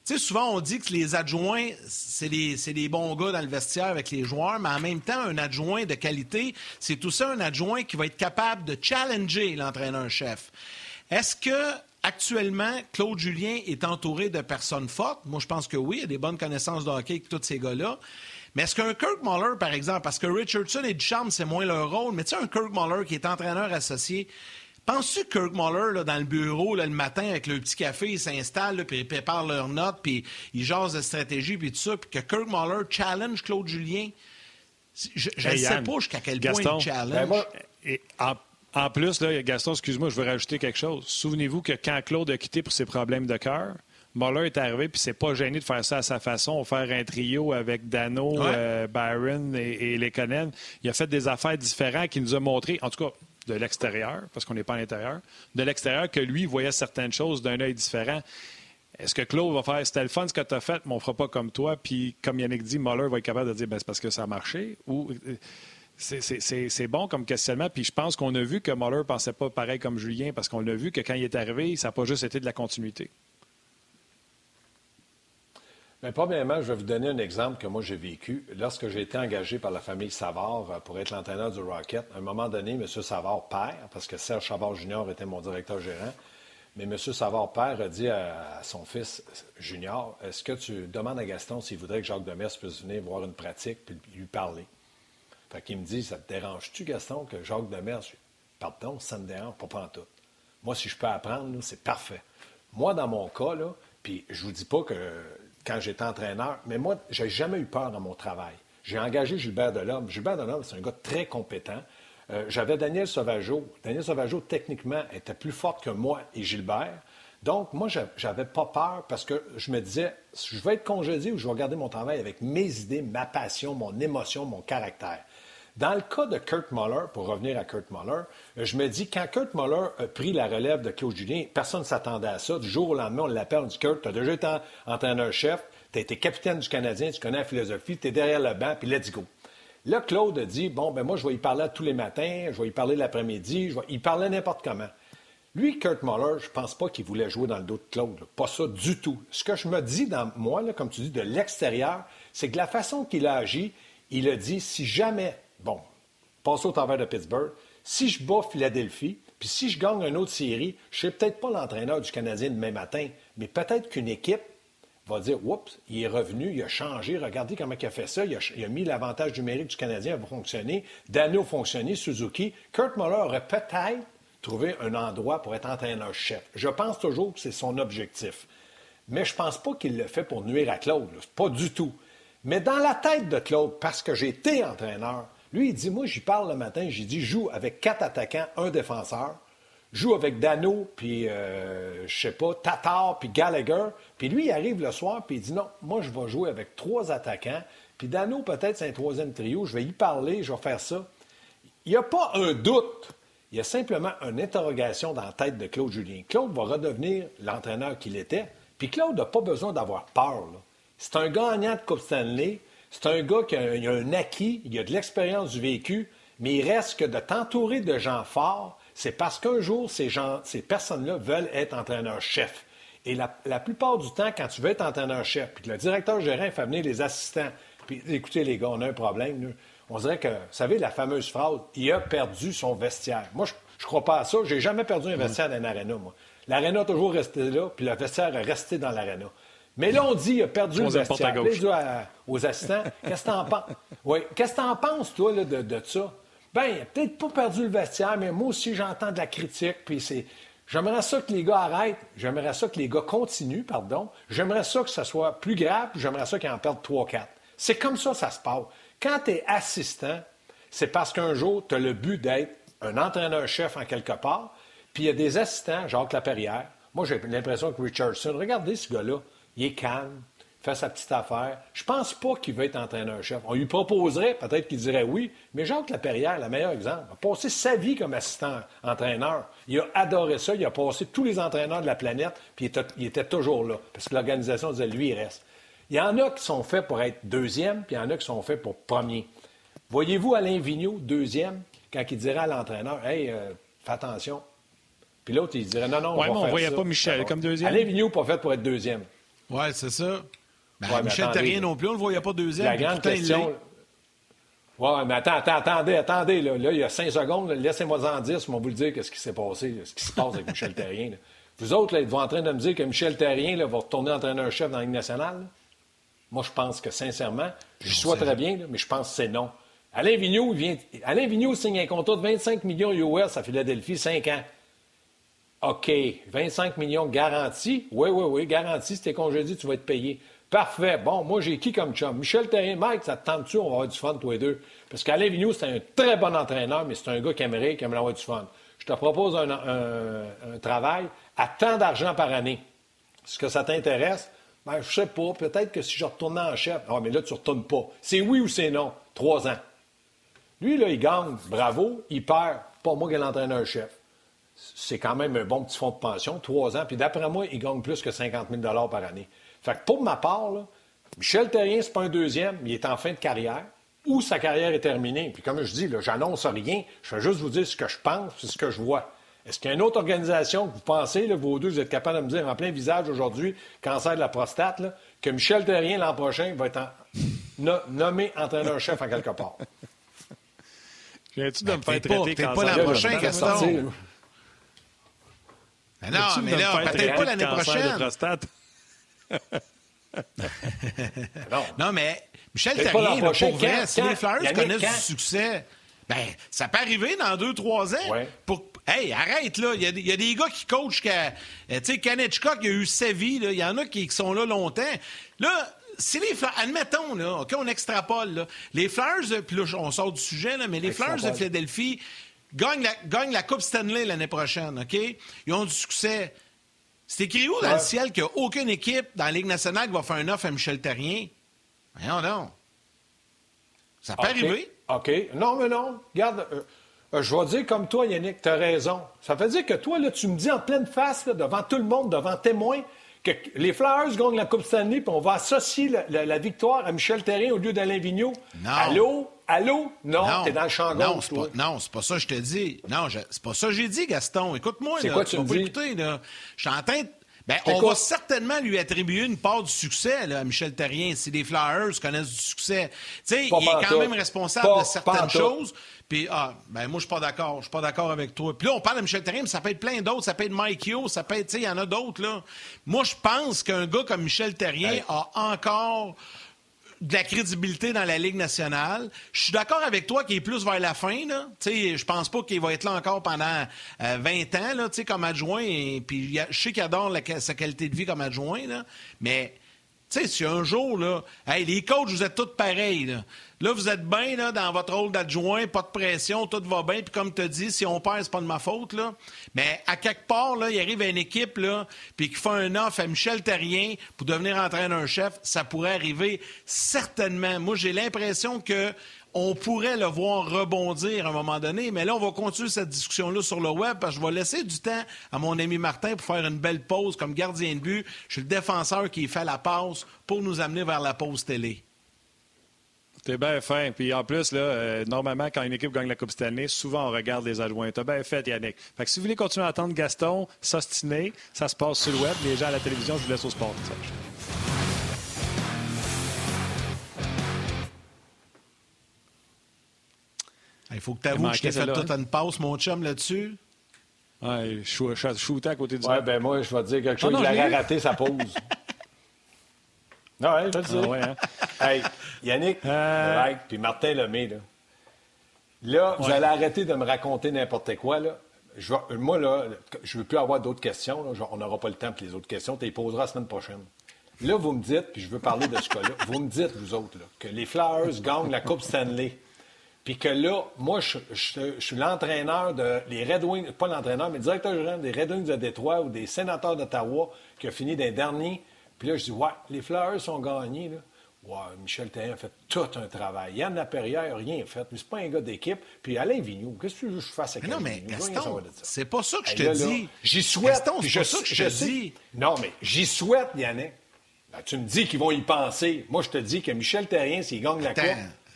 Tu sais, souvent, on dit que les adjoints, c'est des, bons gars dans le vestiaire avec les joueurs, mais en même temps, un adjoint de qualité, c'est aussi un adjoint qui va être capable de challenger l'entraîneur-chef. Est-ce que actuellement, Claude Julien est entouré de personnes fortes? Moi, je pense que oui, il a des bonnes connaissances de hockey avec tous ces gars-là. Mais est-ce qu'un Kirk Muller, par exemple, parce que Richardson et Duchamp, c'est moins leur rôle, mais tu sais, un Kirk Muller qui est entraîneur associé, Penses-tu que Kirk Muller, là, dans le bureau, le matin, avec le petit café, ils s'installent, puis ils préparent leurs notes, puis ils jasent de stratégie, puis tout ça, puis que Kirk Muller challenge Claude Julien? Je ne sais pas jusqu'à quel point il challenge. Ben, Et en, plus, là, Gaston, excuse-moi, je veux rajouter quelque chose. Souvenez-vous que quand Claude a quitté pour ses problèmes de cœur, Muller est arrivé puis c'est pas gêné de faire ça à sa façon, faire un trio avec Dano, euh, Byron et, et Lekonen. Il a fait des affaires différentes qui nous a montré, en tout cas de l'extérieur, parce qu'on n'est pas à l'intérieur, de l'extérieur que lui voyait certaines choses d'un œil différent. Est-ce que Claude va faire c'était le fun ce que tu as fait, mais on ne fera pas comme toi, puis comme Yannick dit, Muller va être capable de dire ben, c'est parce que ça a marché ou euh, c'est bon comme questionnement. Puis je pense qu'on a vu que Muller ne pensait pas pareil comme Julien, parce qu'on a vu que quand il est arrivé, ça n'a pas juste été de la continuité. Premièrement, je vais vous donner un exemple que moi j'ai vécu. Lorsque j'ai été engagé par la famille Savard euh, pour être l'entraîneur du Rocket, à un moment donné, M. Savard père, parce que Serge Savard Junior était mon directeur gérant, mais M. Savard père a dit à, son fils Junior Est-ce que tu demandes à Gaston s'il voudrait que Jacques Demers puisse venir voir une pratique et lui parler Fait qu'il me dit Ça te dérange-tu, Gaston, que Jacques Demers Pardon, ça me dérange pas, pas tout. Moi, si je peux apprendre, c'est parfait. Moi, dans mon cas, là, puis je vous dis pas que quand j'étais entraîneur. Mais moi, j'ai jamais eu peur dans mon travail. J'ai engagé Gilbert Delhomme. Gilbert Delhomme, c'est un gars très compétent. Euh, j'avais Daniel Sauvageau. Daniel Sauvageau, techniquement, était plus fort que moi et Gilbert. Donc, moi, j'avais pas peur parce que je me disais, je vais être congédié ou je vais garder mon travail avec mes idées, ma passion, mon émotion, mon caractère. Dans le cas de Kurt Muller, pour revenir à Kurt Muller, je me dis, quand Kurt Muller a pris la relève de Claude Julien, personne ne s'attendait à ça. Du jour au lendemain, on l'appelle, on dit Kurt, tu as déjà été entraîneur-chef, tu as été capitaine du Canadien, tu connais la philosophie, tu es derrière le banc, puis let's go. Là, Claude a dit, bon, ben moi, je vais y parler tous les matins, je vais y parler l'après-midi, vais... il parlait n'importe comment. Lui, Kurt Muller, je pense pas qu'il voulait jouer dans le dos de Claude. Pas ça du tout. Ce que je me dis dans moi, là, comme tu dis, de l'extérieur, c'est que la façon qu'il a agi, il a dit, si jamais bon, passer au travers de Pittsburgh. Si je bats Philadelphie, puis si je gagne une autre série, je ne serai peut-être pas l'entraîneur du Canadien demain matin, mais peut-être qu'une équipe va dire Oups, il est revenu, il a changé, regardez comment il a fait ça, il a, mis l'avantage numérique du Canadien à fonctionner, Daniel a fonctionné, Suzuki. Kurt Muller aurait peut-être trouvé un endroit pour être entraîneur-chef. Je pense toujours que c'est son objectif. Mais je ne pense pas qu'il le fait pour nuire à Claude. Pas du tout. Mais dans la tête de Claude, parce que j'ai été entraîneur, lui, il dit, moi, j'y parle le matin, j'ai dit, joue avec quatre attaquants, un défenseur. Joue avec Dano, puis, euh, je sais pas, Tatar, puis Gallagher. Puis lui, il arrive le soir, puis il dit, non, moi, je vais jouer avec trois attaquants. Puis Dano, peut-être, c'est un troisième trio. Je vais y parler, je vais faire ça. Il n'y a pas un doute. Il y a simplement une interrogation dans la tête de Claude Julien. Claude va redevenir l'entraîneur qu'il était. Puis Claude n'a pas besoin d'avoir peur. C'est un gagnant de Coupe Stanley. C'est un gars qui a, un acquis, il a de l'expérience du vécu, mais il reste que de t'entourer de gens forts, c'est parce qu'un jour, ces, gens, ces personnes-là veulent être entraîneurs-chefs. Et la, plupart du temps, quand tu veux être entraîneur-chef, puis que le directeur gérant fait venir les assistants, puis écoutez les gars, on a un problème, on dirait que, vous savez, la fameuse phrase, il a perdu son vestiaire. Moi, je ne crois pas à ça. J'ai jamais perdu un vestiaire dans l'aréna, moi. L'aréna a toujours resté là, puis le vestiaire est resté dans l'aréna. Mais là, on dit qu'il a perdu le vestiaire. Là, aux assistants, qu'est-ce que t'en penses? Oui, qu'est-ce que t'en penses, toi, là, de, de, ça? Ben, il a peut-être pas perdu le vestiaire, mais moi aussi, j'entends de la critique, puis c'est... J'aimerais ça que les gars arrêtent. J'aimerais ça que les gars continuent, pardon. J'aimerais ça que ça soit plus grave, j'aimerais ça qu'ils en perdent 3-4. C'est comme ça ça se passe. Quand tu es assistant, c'est parce qu'un jour, tu as le but d'être un entraîneur-chef en quelque part, puis il y a des assistants, Jacques Laperrière. Moi, j'ai l'impression que Richardson, regardez ce gars-là, il est calme, il fait sa petite affaire. Je pense pas qu'il veut être entraîneur-chef. On lui proposerait, peut-être qu'il dirait oui, mais Jacques Laperrière, le meilleur exemple, a passé sa vie comme assistant-entraîneur. Il a adoré ça, il a passé tous les entraîneurs de la planète, puis il était, toujours là, parce que l'organisation disait, lui, il reste. Il y en a qui sont faits pour être deuxième, puis il y en a qui sont faits pour premier. Voyez-vous Alain Vigneault, deuxième, quand il dirait à l'entraîneur, Hey, euh, fais attention. Puis l'autre, il dirait, non, non, on, on ne voyait pas Michel comme deuxième. Alain Vigneault, pas fait pour être deuxième. Oui, c'est ça. Ben, Michel Terrien non plus, on ne le voyait pas deuxième. La grande question. Oui, mais attends, attends, attendez, attendez. Là, il y a cinq secondes. Laissez-moi en dire, on va vous le dire, qu'est-ce qui s'est passé, ce qui se passe avec Michel Terrien. Vous autres, là, êtes-vous en train de me dire que Michel Terrien là, va retourner entraîneur-chef dans la Ligue nationale? Moi, je pense que, sincèrement, je sois très bien, mais je pense que c'est non. Alain Vigneault, vient... Alain Vigneault signe un contrat de 25 millions US à Philadelphie, 5 ans. OK, 25 millions garantis. Oui, oui, oui, garantis. Si t'es congédié, tu vas être payé. Parfait. Bon, moi, j'ai qui comme chum? Michel Terrien, Mike, ça te tente-tu? On va avoir du fun, tous les deux. Parce qu'Alain Vigneault, c'est un très bon entraîneur, mais c'est un gars qui aimerait, qui aimerait avoir du fun. Je te propose un, travail à tant d'argent par année. Est-ce que ça t'intéresse? Ben, je sais pas. Peut-être que si je retournais en chef. Ah, mais là, tu ne retournes pas. C'est oui ou c'est non. Trois ans. Lui, là, il gagne. Bravo. Il perd. Pas moi qui l'entraîneur chef. C'est quand même un bon petit fonds de pension. Trois ans. Puis d'après moi, il gagne plus que 50 000 par année. Fait que pour ma part, là, Michel Terrien, c'est pas un deuxième. Il est en fin de carrière. Ou sa carrière est terminée. Puis comme je dis, j'annonce rien. Je vais juste vous dire ce que je pense et ce que je vois. Est-ce qu'il y a une autre organisation que vous pensez, là, vous deux, vous êtes capable de me dire en plein visage aujourd'hui, cancer de la prostate, que Michel Terrien l'an prochain va être nommé entraîneur-chef en quelque part? Viens-tu de ben, me faire traiter pas, pas l'an prochain, Gaston? Non, mais là, peut-être pas l'année prochaine. prostate? non. non, mais Michel Terrien, pour vrai, si les Flyers connaissent du succès, ben, ça peut arriver dans deux, trois ans. Pour, Hey, arrête, là. Il y, a des gars qui coachent. Euh, tu sais, Kanechka, il a eu sa vie. Il y en a qui, sont là longtemps. Là, si les Flyers, admettons, là, OK, on extrapole, là, les Flyers, puis là, on sort du sujet, là, mais les Flyers de Philadelphie gagnent la, la Coupe Stanley l'année prochaine, OK? Ils ont du succès. C'est écrit où dans le ciel qu'il n'y a aucune équipe dans la Ligue nationale qui va faire un offre à Michel Terrien? Voyons non. Ça peut arriver. OK. Non, mais non. Regarde, euh, euh, je vais dire comme toi, Yannick, tu as raison. Ça veut dire que toi, là, tu me dis en pleine face, devant tout le monde, devant témoins, que les Flyers gagnent la Coupe Stanley, puis on va associer la, victoire à Michel Terrien au lieu d'Alain Vigneault. Non. Allô? Allô? Non, t'es dans le champ Non, c'est pas, non, ça que je te dis. Non, c'est pas ça que j'ai dit, Gaston. Écoute-moi, C'est quoi tu me dis? Écouter, là. Je suis en train de ben, on va certainement lui attribuer une part du succès là, à Michel Terrien si les Flyers connaissent du succès. Tu sais, il est quand même responsable de certaines choses. Puis, ah, ben moi, je suis pas d'accord. Je suis pas d'accord avec toi. Puis là, on parle de Michel Terrien, mais ça peut être plein d'autres. Ça peut être Mike Yo, ça peut être, tu sais, il y en a d'autres, là. Moi, je pense qu'un gars comme Michel Terrien a encore de la crédibilité dans la Ligue nationale. Je suis d'accord avec toi qu'il est plus vers la fin. Je pense pas qu'il va être là encore pendant 20 euh, ans là, comme adjoint. Puis je sais qu'il adore sa qualité de vie comme adjoint, là, mais sais, si un jour, là, hey, les coachs, vous êtes tous pareils. Là, là vous êtes bien dans votre rôle d'adjoint, pas de pression, tout va bien. Puis comme tu dit, si on perd, c'est pas de ma faute. Là. Mais à quelque part, là, il arrive à une équipe là, puis qui fait un offre à Michel Terrien pour devenir entraîneur-chef, ça pourrait arriver certainement. Moi, j'ai l'impression que on pourrait le voir rebondir à un moment donné, mais là, on va continuer cette discussion-là sur le web parce que je vais laisser du temps à mon ami Martin pour faire une belle pause comme gardien de but. Je suis le défenseur qui fait la pause pour nous amener vers la pause télé. T'es bien fin. Puis en plus, là, euh, normalement, quand une équipe gagne la Coupe année, souvent on regarde les adjoints. T'as bien fait, Yannick. Fait que si vous voulez continuer à attendre Gaston s'ostiner, ça se passe sur le web. Les gens à la télévision, je vous laisse au sport. Faut que tu avoues que je t'ai fait toute une passe, mon chum, là-dessus. Ouais, je suis shooté à côté du Ouais, ben moi, je vais te dire quelque chose. Ah il a raté sa pause. non, ouais, je le sais. Ah ouais, hein? hey, Yannick, euh... puis Martin Lemay, là. Là, vous allez arrêter de me raconter n'importe quoi, là. Je moi, là, je ne veux plus avoir d'autres questions. Là. on n'aura pas le temps pour les autres questions. Tu les poseras la semaine prochaine. Là, vous me dites, puis je veux parler de ce cas-là, vous me dites, vous autres, là, que les Flyers gagnent la Coupe Stanley. Puis que là, moi, je, suis l'entraîneur de les Red Wings, pas l'entraîneur, mais le directeur général des Red Wings de Détroit ou des sénateurs d'Ottawa qui a fini d'un dernier. Puis là, je dis, ouais, les Fleurs sont gagnés. Là. Ouais, Michel Théen a fait tout un travail. Yann Laperrière n'a rien fait. Mais c'est pas un gars d'équipe. Puis Alain Vigneault, qu'est-ce que tu veux que je fasse avec Non, mais Gaston, c'est pas ça que je te dis. J'y souhaite. c'est pas ça que je te dis. Non, mais j'y souhaite, Yannick. Ben, tu me dis qu'ils vont y penser. Moi, je te dis que Michel Terrien, s'il gagne la Coupe,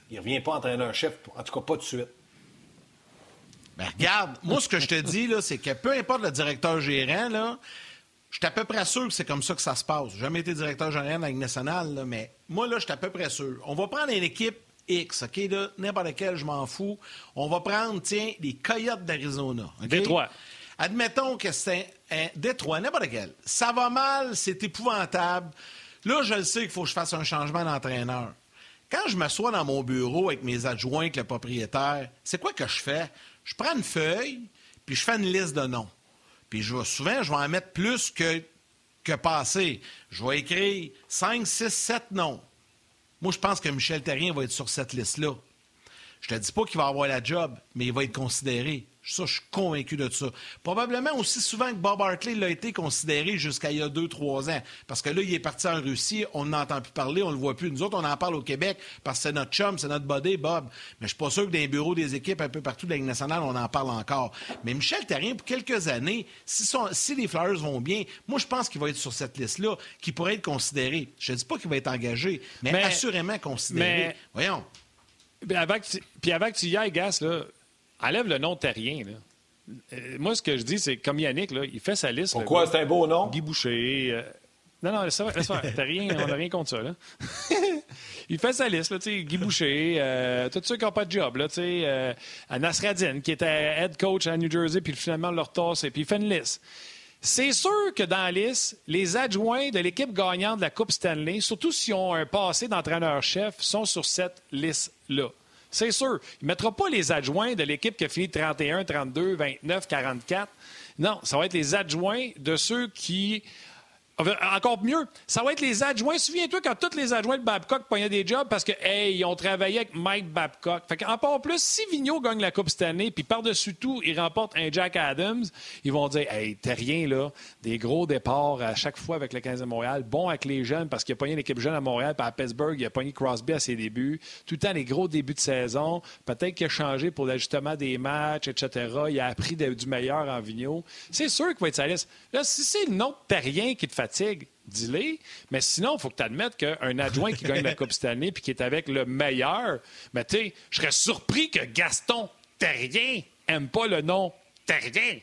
il ne revient pas entraîneur-chef, en tout cas pas de suite. Ben, regarde, moi, ce que je te dis, là, c'est que peu importe le directeur gérant, là, je suis à peu près sûr que c'est comme ça que ça se passe. J'ai jamais été directeur gérant de la Ligue nationale, mais moi, là, je suis à peu près sûr. On va prendre une équipe X, OK, là, n'importe laquelle, je m'en fous. On va prendre, tiens, les Coyotes d'Arizona. Détroit. Admettons que c'est un Détroit, n'importe quel. Ça va mal, c'est épouvantable. Là, je le sais qu'il faut que je fasse un changement d'entraîneur. Quand je m'assois dans mon bureau avec mes adjoints, avec le propriétaire, c'est quoi que je fais? Je prends une feuille, puis je fais une liste de noms. Puis je vais, souvent, je vais en mettre plus que, que passé. Je vais écrire 5, 6, 7 noms. Moi, je pense que Michel Terrien va être sur cette liste-là. Je te dis pas qu'il va avoir la job, mais il va être considéré. Ça, je suis convaincu de ça. Probablement aussi souvent que Bob Hartley l'a été considéré jusqu'à il y a deux, trois ans. Parce que là, il est parti en Russie, on n'entend plus parler, on ne le voit plus. Nous autres, on en parle au Québec parce que c'est notre chum, c'est notre body, Bob. Mais je suis pas sûr que dans les bureaux des équipes un peu partout de la Ligue nationale, on en parle encore. Mais Michel Terrien, pour quelques années, si, si les Flyers vont bien, moi, je pense qu'il va être sur cette liste-là, qui pourrait être considéré. Je ne dis pas qu'il va être engagé, mais, assurément considéré. Voyons. Puis avant que tu, puis avant que tu y ailles, Gas, là, enlève le nom de Terrien. Euh, moi, ce que je dis, c'est comme Yannick, là, il fait sa liste. Pourquoi? c'est un beau nom? Guy Boucher. Euh, non, non, laisse faire. Terrien, on n'a rien contre ça. Là. il fait sa liste, là, Guy Boucher, euh, tous ceux qui n'ont pas de job. Là, euh, Nasradine, qui était head coach à New Jersey, puis finalement leur et puis il fait une liste. C'est sûr que dans la liste, les adjoints de l'équipe gagnante de la Coupe Stanley, surtout s'ils ont un passé d'entraîneur-chef, sont sur cette liste-là. C'est sûr. Il ne mettra pas les adjoints de l'équipe qui a fini 31, 32, 29, 44. Non, ça va être les adjoints de ceux qui encore mieux, ça va être les adjoints. Souviens-toi quand tous les adjoints de Babcock pognaient des jobs parce que, hey, ils ont travaillé avec Mike Babcock. Fait part plus, si Vigneault gagne la Coupe cette année, puis par-dessus tout, il remporte un Jack Adams, ils vont dire, hey, t'es rien, là. Des gros départs à chaque fois avec le 15 de Montréal. Bon avec les jeunes parce qu'il a pogné une équipe jeune à Montréal, puis à Pittsburgh, il a pogné Crosby à ses débuts. Tout le temps, les gros débuts de saison. Peut-être qu'il a changé pour l'ajustement des matchs, etc. Il a appris du meilleur en Vigneault. C'est sûr qu'il va être. Là, si c'est le nom de Terrien qui te fait fatigue, dis-le. Mais sinon, il faut que tu admettes qu'un adjoint qui gagne la Coupe cette année puis qui est avec le meilleur, mais tu sais, je serais surpris que Gaston Terrien aime pas le nom Terrien.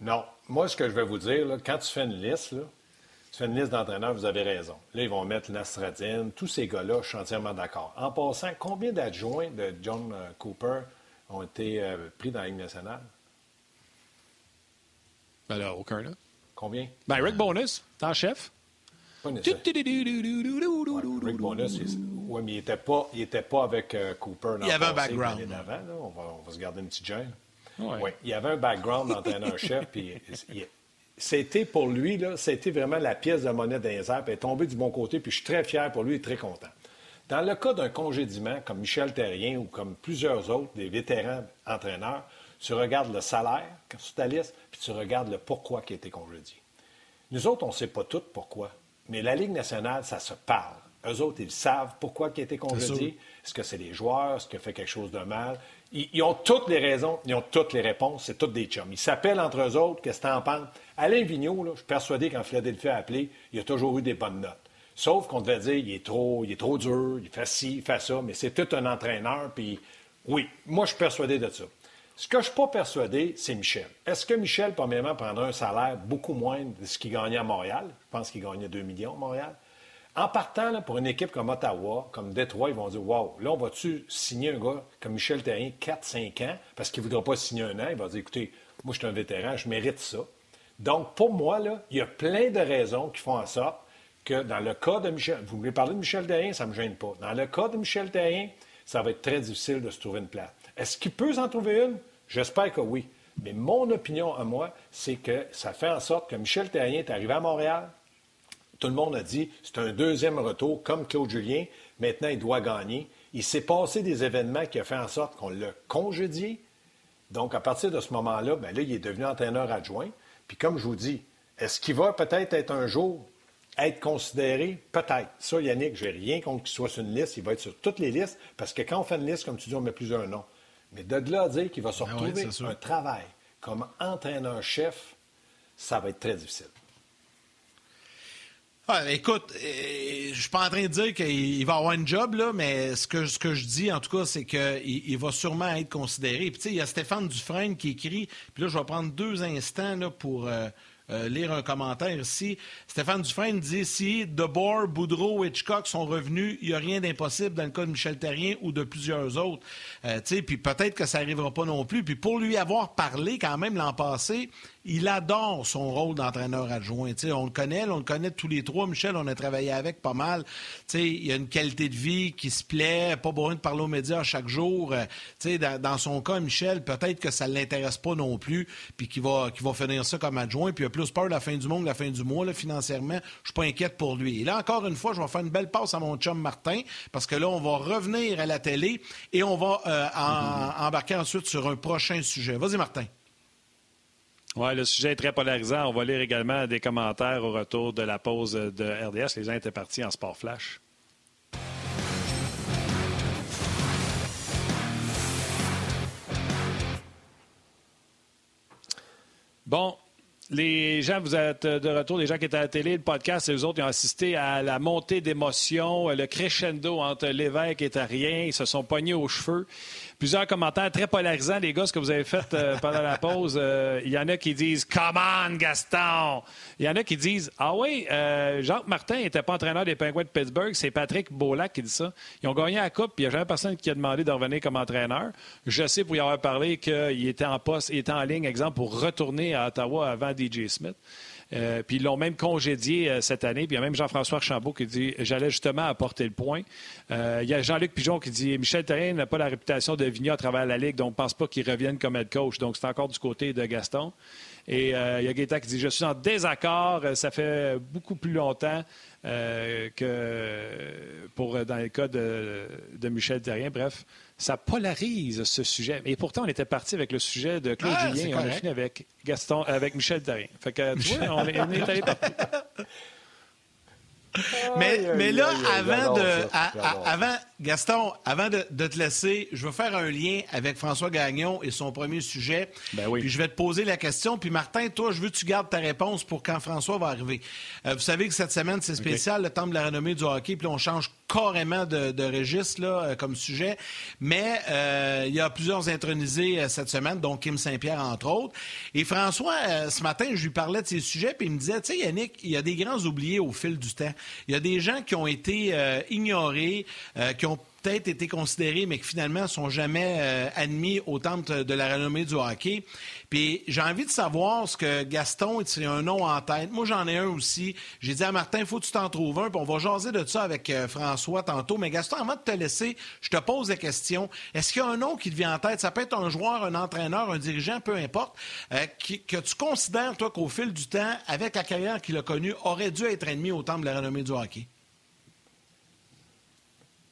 Non. Moi, ce que je vais vous dire, quand tu fais une liste, tu fais une liste d'entraîneurs, vous avez raison. Là, ils vont mettre Nastradine, tous ces gars-là, je suis entièrement d'accord. En passant, combien d'adjoints de John euh, Cooper ont été euh, pris dans la Ligue nationale? Ben là, aucun, là. Combien? Ben, Rick Bonus, t'es en chef. Rick Bonus, oui, mais il n'était pas, pas avec euh, Cooper. Dans il y avait un background. Avant, on, va, on, va, se garder une petite gêne. Il y avait un background d'entraîneur-chef. puis c'était pour lui, là, c'était vraiment la pièce de monnaie d'un airs, puis est tombé du bon côté, puis je suis très fier pour lui et très content. Dans le cas d'un congédiement, comme Michel Terrien ou comme plusieurs autres, des vétérans entraîneurs, tu regardes le salaire sur ta liste, puis tu regardes le pourquoi qui a été congédié. Nous autres, on ne sait pas tout pourquoi, mais la Ligue nationale, ça se parle. Eux autres, ils savent pourquoi qui a été congédié. Est-ce que c'est les joueurs? Est-ce qu'il a fait quelque chose de mal? Ils, ont toutes les raisons, ils ont toutes les réponses. C'est toutes des chums. Ils s'appellent entre eux autres. Qu'est-ce que en penses? Alain Vigneault, je suis persuadé qu'en Philadelphie a appelé, il a toujours eu des bonnes notes. Sauf qu'on devait dire, il est trop, il est trop dur, il fait ci, il fait ça, mais c'est tout un entraîneur. Puis oui, moi, je suis persuadé de ça. Ce que je ne suis pas persuadé, c'est Michel. Est-ce que Michel, premièrement, prendra un salaire beaucoup moins de ce qu'il gagnait à Montréal? Je pense qu'il gagnait 2 millions à Montréal. En partant, pour une équipe comme Ottawa, comme Détroit, ils vont dire Wow, là, on va-tu signer un gars comme Michel Terrien 4-5 ans parce qu'il ne voudra pas signer un an? Il va dire Écoutez, moi, je suis un vétéran, je mérite ça. Donc, pour moi, il y a plein de raisons qui font en sorte que dans le cas de Michel, vous voulez parler de Michel Terrien, ça ne me gêne pas. Dans le cas de Michel Terrien, ça va être très difficile de se trouver une place. Est-ce qu'il peut s'en trouver une? J'espère que oui. Mais mon opinion à moi, c'est que ça fait en sorte que Michel Terrien est arrivé à Montréal. Tout le monde a dit c'est un deuxième retour comme Claude Julien. Maintenant, il doit gagner. Il s'est passé des événements qui ont fait en sorte qu'on l'a congédié. Donc, à partir de ce moment-là, bien là, il est devenu entraîneur adjoint. Puis, comme je vous dis, est-ce qu'il va peut-être être un jour être considéré? Peut-être. Ça, Yannick, je n'ai rien contre qu'il soit sur une liste. Il va être sur toutes les listes parce que quand on fait une liste, comme tu dis, on met plusieurs noms. Mais de là à dire qu'il va se ben retrouver un travail comme entraîneur-chef, ça va être très difficile. écoute, euh, je suis pas en train de dire qu'il va avoir un job, là, mais ce que, ce que je dis, en tout cas, c'est qu'il il va sûrement être considéré. Puis, il y a Stéphane Dufresne qui écrit, puis là, je vais prendre deux instants là, pour euh, euh, lire un commentaire ici. Stéphane Dufresne dit si Debord, Boudreau, Hitchcock sont revenus, il n'y a rien d'impossible dans le cas de Michel Terrien ou de plusieurs autres. Euh, puis peut-être que ça n'arrivera pas non plus. Puis pour lui avoir parlé quand même l'an passé, il adore son rôle d'entraîneur adjoint. on le connaît, on le connaît tous les trois. Michel, on a travaillé avec pas mal. il a une qualité de vie qui se plaît, pas besoin de parler aux médias chaque jour. Euh, dans, dans, son cas, Michel, peut-être que ça ne l'intéresse pas non plus, puis qu'il va, va finir ça comme adjoint, puis il a plus peur de la fin du monde, de la fin du mois, là, financièrement. Je suis pas inquiète pour lui. Et là, encore une fois, je vais faire une belle passe à mon chum Martin, parce que là, on va revenir à la télé et on va euh, embarquer ensuite sur un prochain sujet. Vas-y, Martin. Oui, le sujet est très polarisant. On va lire également des commentaires au retour de la pause de RDS. Les gens étaient partis en sport flash. Bon, les gens, vous êtes de retour, les gens qui étaient à la télé, le podcast, et les autres, ils ont assisté à la montée d'émotions, le crescendo entre l'évêque et rien. Ils se sont pognés aux cheveux. Plusieurs commentaires très polarisants, les gars, ce que vous avez fait euh, pendant la pause. Euh, il y en a qui disent Come on, Gaston! Il y en a qui disent Ah oui, euh, Jacques Martin n'était pas entraîneur des Penguins de Pittsburgh, c'est Patrick Beaulac qui dit ça. Ils ont gagné la Coupe, il n'y a jamais personne qui a demandé de revenir comme entraîneur. Je sais, pour y avoir parlé, qu'il était en poste, il était en ligne, exemple, pour retourner à Ottawa avant DJ Smith. Euh, puis ils l'ont même congédié euh, cette année. Puis il y a même Jean-François Archambault qui dit J'allais justement apporter le point. Euh, il y a Jean-Luc Pigeon qui dit Michel Terrien n'a pas la réputation de Vigna à travers la Ligue, donc on ne pense pas qu'il revienne comme head coach. Donc c'est encore du côté de Gaston. Et il y a Gaétan qui dit Je suis en désaccord, ça fait beaucoup plus longtemps que pour dans le cas de, de Michel Terrien. Bref, ça polarise ce sujet. Et pourtant, on était parti avec le sujet de Claude ah, Julien et on a fini avec Gaston, avec Michel Darin. Fait que, tu vois, on est, on est allé partout. mais, mais là, avant de. avant, Gaston, avant de, te laisser, je veux faire un lien avec François Gagnon et son premier sujet. Ben oui. Puis je vais te poser la question. Puis Martin, toi, je veux que tu gardes ta réponse pour quand François va arriver. Euh, vous savez que cette semaine, c'est spécial, le temps de la renommée du hockey. Puis on change carrément de, de registre là, euh, comme sujet. Mais euh, il y a plusieurs intronisés cette semaine, dont Kim Saint-Pierre, entre autres. Et François, ce matin, je lui parlais de ces sujets. Puis il me disait, tu sais, Yannick, il y a des grands oubliés au fil du temps. Il y a des gens qui ont été ignorés, qui ont peut-être été considérés, mais qui finalement ne sont jamais euh, admis au temple de la renommée du hockey. Puis j'ai envie de savoir ce que Gaston, c'est un nom en tête. Moi, j'en ai un aussi. J'ai dit à Martin, il faut que tu t'en trouves un, puis on va jaser de ça avec euh, François tantôt. Mais Gaston, avant de te laisser, je te pose la question. Est-ce qu'il y a un nom qui te vient en tête? Ça peut être un joueur, un entraîneur, un dirigeant, peu importe, euh, que tu considères, toi, qu'au fil du temps, avec la carrière qu'il a connue, aurait dû être admis au temple de la renommée du hockey?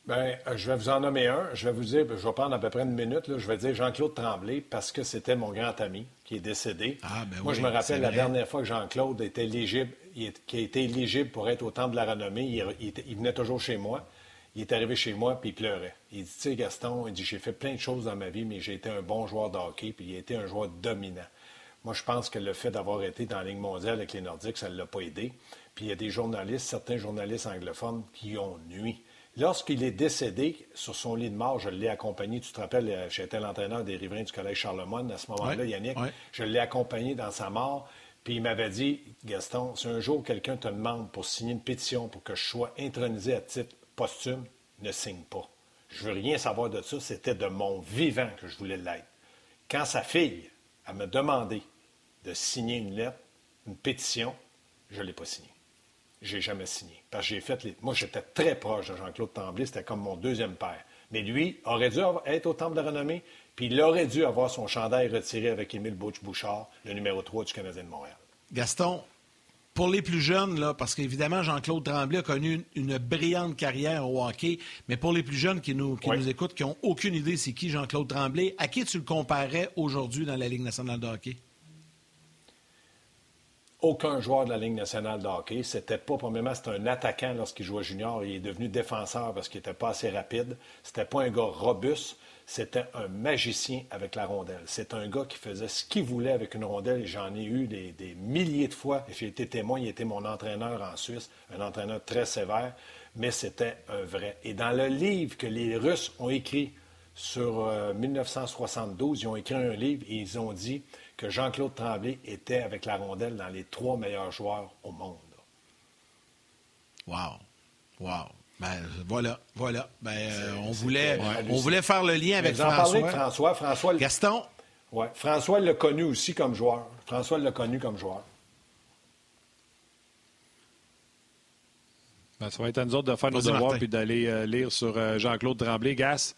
Bien, euh, je vais vous en nommer un. Je vais vous dire, je vais prendre à peu près une minute. Je vais dire Jean-Claude Tremblay parce que c'était mon grand ami qui est décédé. Ah, ben Moi, je me rappelle la dernière fois que Jean-Claude était éligible, qui a été éligible pour être au Temple de la Renommée. Il, venait toujours chez moi. Il est arrivé chez moi puis il pleurait. Il dit, tu sais, Gaston, il dit, j'ai fait plein de choses dans ma vie, mais j'ai été un bon joueur de hockey puis il a été un joueur dominant. Moi, je pense que le fait d'avoir été dans la Ligue mondiale avec les Nordiques, ça ne l'a pas aidé. Puis il y a des journalistes, certains journalistes anglophones qui ont nuit Lorsqu'il est décédé sur son lit de mort, je l'ai accompagné. Tu te rappelles, euh, j'étais l'entraîneur des riverains du Collège Charlemagne à ce moment-là, Yannick. Je l'ai accompagné dans sa mort. Puis il m'avait dit, Gaston, si un jour quelqu'un te demande pour signer une pétition pour que je sois intronisé à titre posthume, ne signe pas. Je veux rien savoir de ça. C'était de mon vivant que je voulais l'être. Quand sa fille a me demandé de signer une lettre, une pétition, je ne l'ai pas signé j'ai jamais signé. Parce que j'ai fait les... Moi, j'étais très proche de Jean-Claude Tremblay, c'était comme mon deuxième père. Mais lui aurait dû être au Temple de la Renommée, puis il aurait dû avoir son chandail retiré avec Émile Bouch-Bouchard, le numéro 3 du Canadien de Montréal. Gaston, pour les plus jeunes, là, parce qu'évidemment, Jean-Claude Tremblay a connu une, brillante carrière au hockey, mais pour les plus jeunes qui nous, qui nous écoutent, qui n'ont aucune idée c'est qui Jean-Claude Tremblay, à qui tu le comparais aujourd'hui dans la Ligue nationale de hockey? Aucun joueur de la Ligue nationale de hockey. C'était pas, premièrement, c'était un attaquant lorsqu'il jouait junior. Il est devenu défenseur parce qu'il n'était pas assez rapide. C'était pas un gars robuste. C'était un magicien avec la rondelle. C'est un gars qui faisait ce qu'il voulait avec une rondelle. J'en ai eu des, milliers de fois. J'ai été témoin. Il était mon entraîneur en Suisse, un entraîneur très sévère, mais c'était un vrai. Et dans le livre que les Russes ont écrit sur 1972, euh, ils ont écrit un livre et ils ont dit que Jean-Claude Tremblay était avec la rondelle dans les trois meilleurs joueurs au monde. Wow. Wow. Ben, voilà, voilà. Ben, euh, on, voulait, on voulait faire le lien avec François. François. François. Gaston, Oui. François l'a connu aussi comme joueur. François l'a connu comme joueur. Ben, ça va être à nous autres de faire nos devoirs et d'aller euh, lire sur euh, Jean-Claude Tremblay. Gas,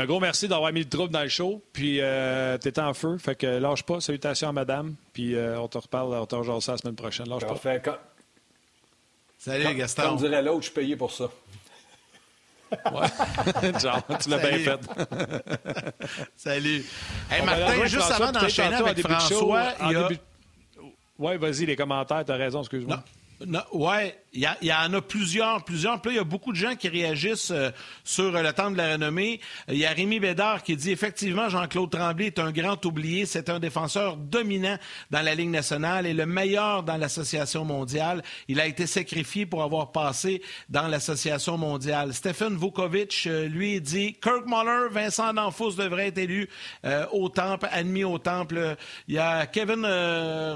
un gros merci d'avoir mis le trouble dans le show. Puis, euh, t'es en feu. Fait que lâche pas. Salutations à madame. Puis, on te reparle, on te rejoint ça la semaine prochaine. Lâche Parfait. pas. Salut, Gaston. Comme dirait l'autre, je suis payé pour ça. Ouais. Genre, tu l'as bien fait. Salut. Hey, Martin, juste avant d'enchaîner avec François, il y a... Oui, vas-y, les commentaires, tu as raison, excuse-moi. Oui, il y, en a plusieurs, plusieurs. Puis il y a beaucoup de gens qui réagissent euh, sur le temps de la renommée. Il y a Rémi Bédard qui dit effectivement Jean-Claude Tremblay est un grand oublié. C'est un défenseur dominant dans la Ligue nationale et le meilleur dans l'Association mondiale. Il a été sacrifié pour avoir passé dans l'Association mondiale. Stephen Vukovic, euh, lui, dit Kirk Muller, Vincent D'Anfos devrait être élu euh, au Temple, admis au Temple. Il y a Kevin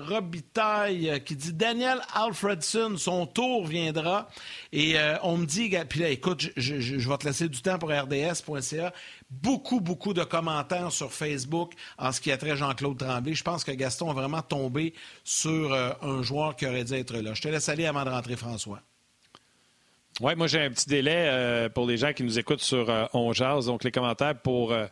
Robitaille qui dit Daniel Alfredson, son tour viendra. Et euh, on me dit, puis là, écoute, je, je, vais te laisser du temps pour rds.ca. Beaucoup, beaucoup de commentaires sur Facebook en ce qui a trait Jean-Claude Tremblay. Je pense que Gaston a vraiment tombé sur euh, un joueur qui aurait dû être là. Je te laisse aller avant de rentrer, François. Oui, moi j'ai un petit délai euh, pour les gens qui nous écoutent sur euh, On Donc les commentaires pour euh,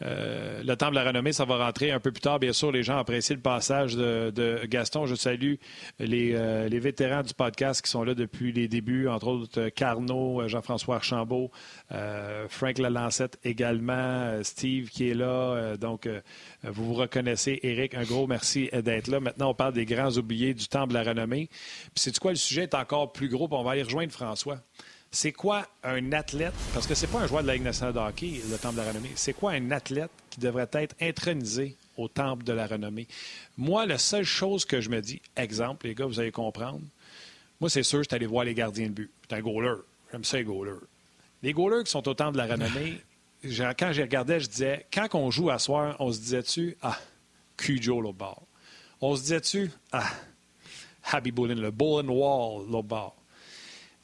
le temps de la renommée, ça va rentrer un peu plus tard. Bien sûr, les gens apprécient le passage de, Gaston. Je salue les, les, vétérans du podcast qui sont là depuis les débuts, entre autres Carnot, Jean-François Archambault, Frank Lalancette également, Steve qui est là. donc vous vous reconnaissez. Eric, un gros merci d'être là. Maintenant, on parle des grands oubliés du temps de la renommée. Puis c'est quoi, le sujet est encore plus gros, on va aller rejoindre François. C'est quoi un athlète, parce que c'est pas un joueur de la Ligue nationale de hockey, le Temple de la renommée, c'est quoi un athlète qui devrait être intronisé au Temple de la renommée? Moi, la seule chose que je me dis, exemple, les gars, vous allez comprendre, moi, c'est sûr, je suis allé voir les gardiens de but. C'est un goaler. J'aime ça, les goalers. Les goalers qui sont au Temple de la renommée, quand j'ai regardé, je disais, quand on joue à soir, on se disait-tu, ah, Cujo, l'autre bord. On se disait-tu, ah, Happy Bullen, le Bullen Wall, l'autre bord.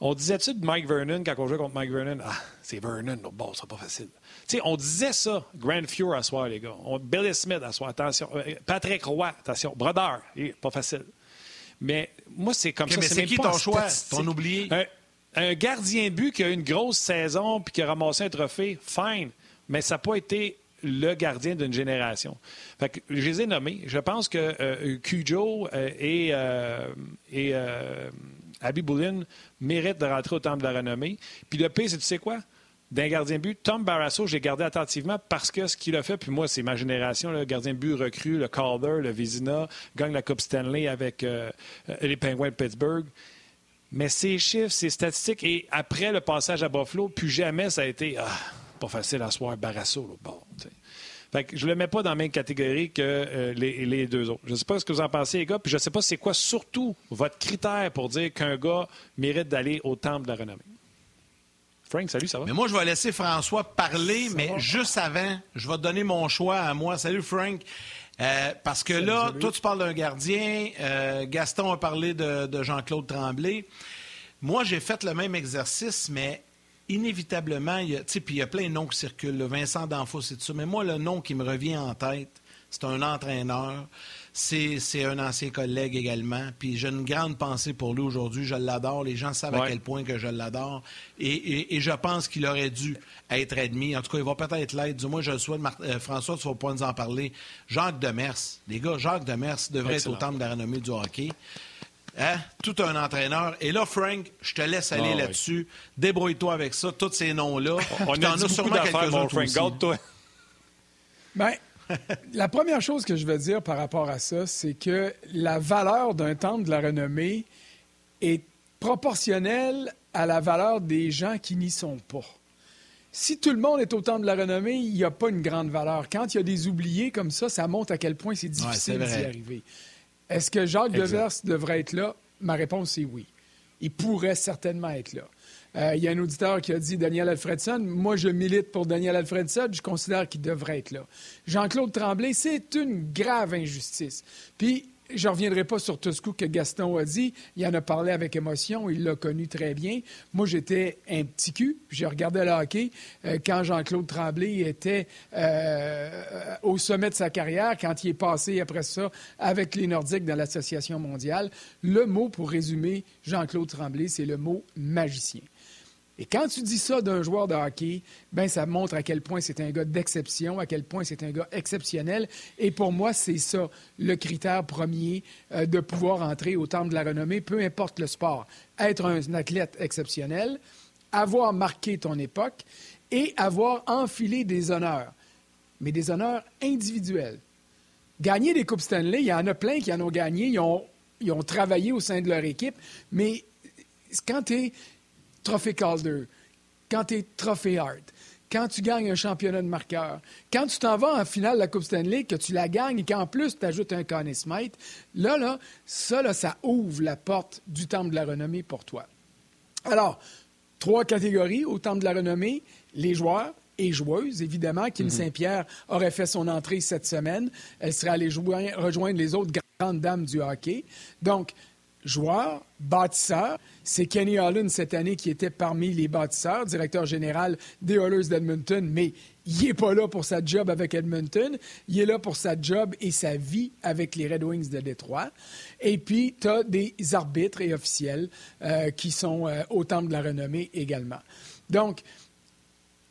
On disait-tu de Mike Vernon quand on jouait contre Mike Vernon? Ah, c'est Vernon, l'autre bord, c'est pas facile. sais, on disait ça, Grand Fuhr à soir, les gars. On, Billy Smith à soir, attention. Euh, Patrick Roy, attention. Brodeur, pas facile. Mais moi, c'est comme ça. Mais c'est qui ton choix? Ton oublié? Un, gardien but qui a eu une grosse saison puis qui a ramassé un trophée, fine. Mais ça n'a pas été le gardien d'une génération. Fait que je les ai nommés. Je pense que euh, Cujo euh, et, et Abby Boulin mérite de rentrer au temple de la renommée. Puis le P, c'est tu sais quoi? D'un gardien de but, Tom Barrasso, j'ai gardé attentivement parce que ce qu'il a fait, puis moi, c'est ma génération, le gardien de but recru, le Calder, le Vizina, gagne la Coupe Stanley avec euh, les Penguins de Pittsburgh. Mais ces chiffres, ces statistiques, et après le passage à Buffalo, plus jamais ça a été ah, pas facile à soir Barrasso, là, bon, je ne le mets pas dans la même catégorie que euh, les, deux autres. Je ne sais pas ce que vous en pensez, les gars, puis je ne sais pas c'est quoi surtout votre critère pour dire qu'un gars mérite d'aller au temple de la renommée. Frank, salut, ça va? Mais moi, je vais laisser François parler, mais juste avant, je vais donner mon choix à moi. Salut, Frank. Euh, parce que là, toi, tu parles d'un gardien. Euh, Gaston a parlé de, de Jean-Claude Tremblay. Moi, j'ai fait le même exercice, mais inévitablement, il y a, puis il y a plein de noms qui circulent, le Vincent D'Anfos et tout ça, mais moi, le nom qui me revient en tête, c'est un entraîneur, c'est un ancien collègue également, puis j'ai une grande pensée pour lui aujourd'hui, je l'adore, les gens savent à quel point que je l'adore, et, je pense qu'il aurait dû être admis, en tout cas, il va peut-être l'être, du moins je le souhaite, euh, François, tu vas pas nous en parler, Jacques Demers, les gars, Jacques Demers devrait être au temple de la renommée du hockey, Hein? Tout un entraîneur. Et là, Frank, je te laisse aller ah là-dessus. Débrouille-toi avec ça, tous ces noms-là. On a, a sûrement quelques-uns Frank. toi Bien, la première chose que je veux dire par rapport à ça, c'est que la valeur d'un temple de la renommée est proportionnelle à la valeur des gens qui n'y sont pas. Si tout le monde est au temple de la renommée, il n'y a pas une grande valeur. Quand il y a des oubliés comme ça, ça montre à quel point c'est difficile d'y arriver. Est-ce que Jacques Devers devrait être là? Ma réponse est oui. Il pourrait certainement être là. Euh, il y a un auditeur qui a dit Daniel Alfredson. Moi, je milite pour Daniel Alfredson. Je considère qu'il devrait être là. Jean-Claude Tremblay, c'est une grave injustice. Puis, je ne reviendrai pas sur tout ce que Gaston a dit. Il en a parlé avec émotion. Il l'a connu très bien. Moi, j'étais un petit cul. J'ai regardé le hockey euh, quand Jean-Claude Tremblay était euh, au sommet de sa carrière, quand il est passé après ça avec les Nordiques dans l'Association mondiale. Le mot pour résumer Jean-Claude Tremblay, c'est le mot magicien. Et quand tu dis ça d'un joueur de hockey, ben ça montre à quel point c'est un gars d'exception, à quel point c'est un gars exceptionnel. Et pour moi, c'est ça le critère premier euh, de pouvoir entrer au temple de la renommée, peu importe le sport. Être un athlète exceptionnel, avoir marqué ton époque et avoir enfilé des honneurs, mais des honneurs individuels. Gagner des Coupes Stanley, il y en a plein qui en ont gagné, ils ont, ils ont travaillé au sein de leur équipe, mais quand tu es Trophée Calder, quand tu es Trophée Hart, quand tu gagnes un championnat de marqueur, quand tu t'en vas en finale de la Coupe Stanley, que tu la gagnes et qu'en plus tu ajoutes un Conn Smythe, là, là, ça, là, ça ouvre la porte du Temple de la renommée pour toi. Alors, trois catégories au Temple de la renommée, les joueurs, et joueuses, évidemment. Kim mhm. Saint-Pierre aurait fait son entrée cette semaine. Elle serait allée rejoindre les autres grandes dames du hockey. Donc, joueur, bâtisseur. C'est Kenny Holland cette année qui était parmi les bâtisseurs, directeur général des Oilers d'Edmonton, mais il n'est pas là pour sa job avec Edmonton. Il est là pour sa job et sa vie avec les Red Wings de Détroit. Et puis, tu as des arbitres et officiels euh, qui sont euh, au temple de la renommée également. Donc,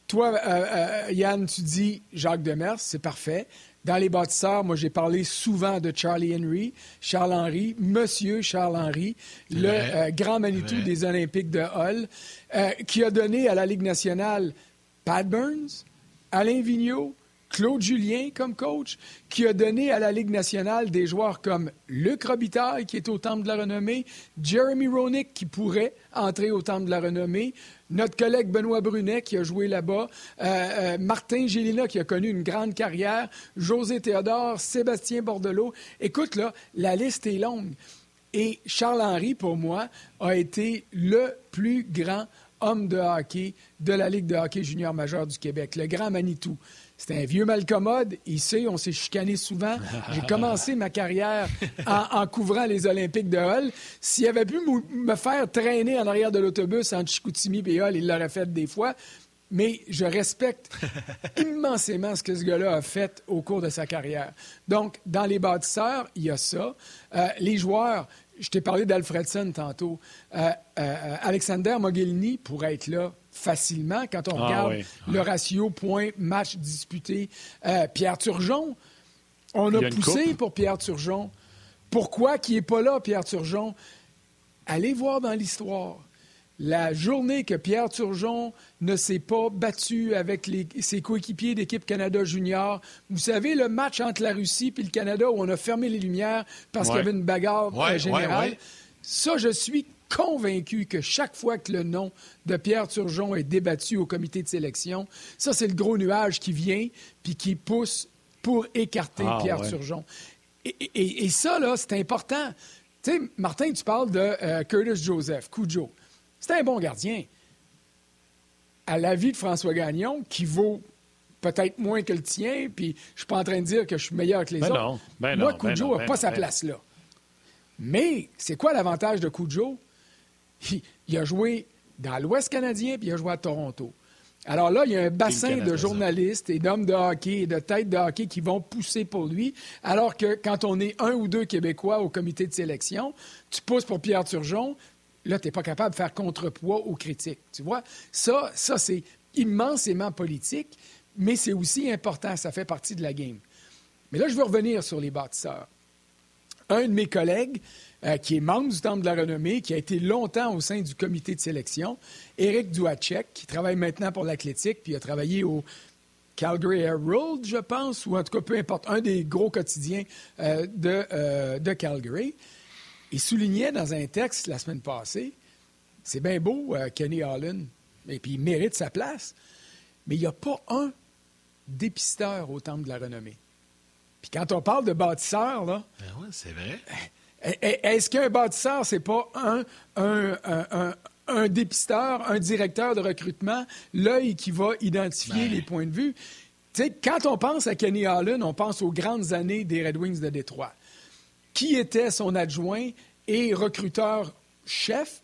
toi, euh, Yann, tu dis Jacques Demers, c'est parfait. Dans les bâtisseurs, moi, j'ai parlé souvent de Charlie Henry, Charles-Henry, Monsieur Charles-Henry, le euh, grand Manitou des Olympiques de Hull, euh, qui a donné à la Ligue nationale Pat Burns, Alain Vigneault, Claude Julien comme coach, qui a donné à la Ligue nationale des joueurs comme Luc Robitaille, qui est au Temple de la Renommée, Jeremy Roenick, qui pourrait entrer au Temple de la Renommée, notre collègue Benoît Brunet, qui a joué là-bas, euh, euh, Martin Gélina, qui a connu une grande carrière, José Théodore, Sébastien Bordelot. Écoute, là, la liste est longue. Et Charles-Henri, pour moi, a été le plus grand homme de hockey de la Ligue de hockey junior majeur du Québec, le grand Manitou. C'est un vieux malcommode. Il sait, on s'est chicané souvent. J'ai commencé ma carrière en, couvrant les Olympiques de Hull. S'il avait pu me faire traîner en arrière de l'autobus entre Chicoutimi et Hull, il l'aurait fait des fois. Mais je respecte immensément ce que ce gars-là a fait au cours de sa carrière. Donc, dans les bâtisseurs, il y a ça. Euh, les joueurs, je t'ai parlé d'Alfredson tantôt. Euh, euh, Alexander Mogilny pourrait être là facilement quand on ah regarde le ratio point-match disputé. Euh, Pierre Turgeon, on a, poussé pour Pierre Turgeon. Pourquoi qui n'est pas là, Pierre Turgeon? Allez voir dans l'histoire. La journée que Pierre Turgeon ne s'est pas battu avec ses coéquipiers d'équipe Canada Junior, vous savez, le match entre la Russie et le Canada où on a fermé les lumières parce qu'il y avait une bagarre euh, générale, ça, je suis convaincu que chaque fois que le nom de Pierre Turgeon est débattu au comité de sélection, ça, c'est le gros nuage qui vient puis qui pousse pour écarter ah, Pierre Turgeon. Et, ça, là, c'est important. Tu sais, Martin, tu parles de euh, Curtis Joseph, Cujo. C'est un bon gardien. À l'avis de François Gagnon, qui vaut peut-être moins que le tien, puis je suis pas en train de dire que je suis meilleur que les ben autres. Ben Moi, ben Cujo n'a pas sa place là. Mais c'est quoi l'avantage de Cujo? Il, a joué dans l'Ouest canadien, puis il a joué à Toronto. Alors là, il y a un bassin de journalistes et d'hommes de hockey et de têtes de hockey qui vont pousser pour lui, alors que quand on est un ou deux Québécois au comité de sélection, tu pousses pour Pierre Turgeon, là, tu n'es pas capable de faire contrepoids aux critiques. Tu vois? Ça, ça c'est immensément politique, mais c'est aussi important, ça fait partie de la game. Mais là, je veux revenir sur les bâtisseurs. Un de mes collègues euh, qui est membre du Temple de la Renommée, qui a été longtemps au sein du comité de sélection. Éric Duachek, qui travaille maintenant pour l'Athlétique, puis a travaillé au Calgary Herald, je pense, ou en tout cas, peu importe, un des gros quotidiens euh, de, euh, de Calgary. Il soulignait dans un texte la semaine passée, c'est bien beau, Kenny Holland, et puis il mérite sa place, mais il n'y a pas un dépisteur au Temple de la Renommée. Puis quand on parle de bâtisseur, là. Ben oui, c'est vrai. Est-ce qu'un bâtisseur, c'est pas un, un, dépisteur, un directeur de recrutement, l'œil qui va identifier ben. les points de vue? quand on pense à Kenny Allen, on pense aux grandes années des Red Wings de Détroit. qui était son adjoint et recruteur-chef,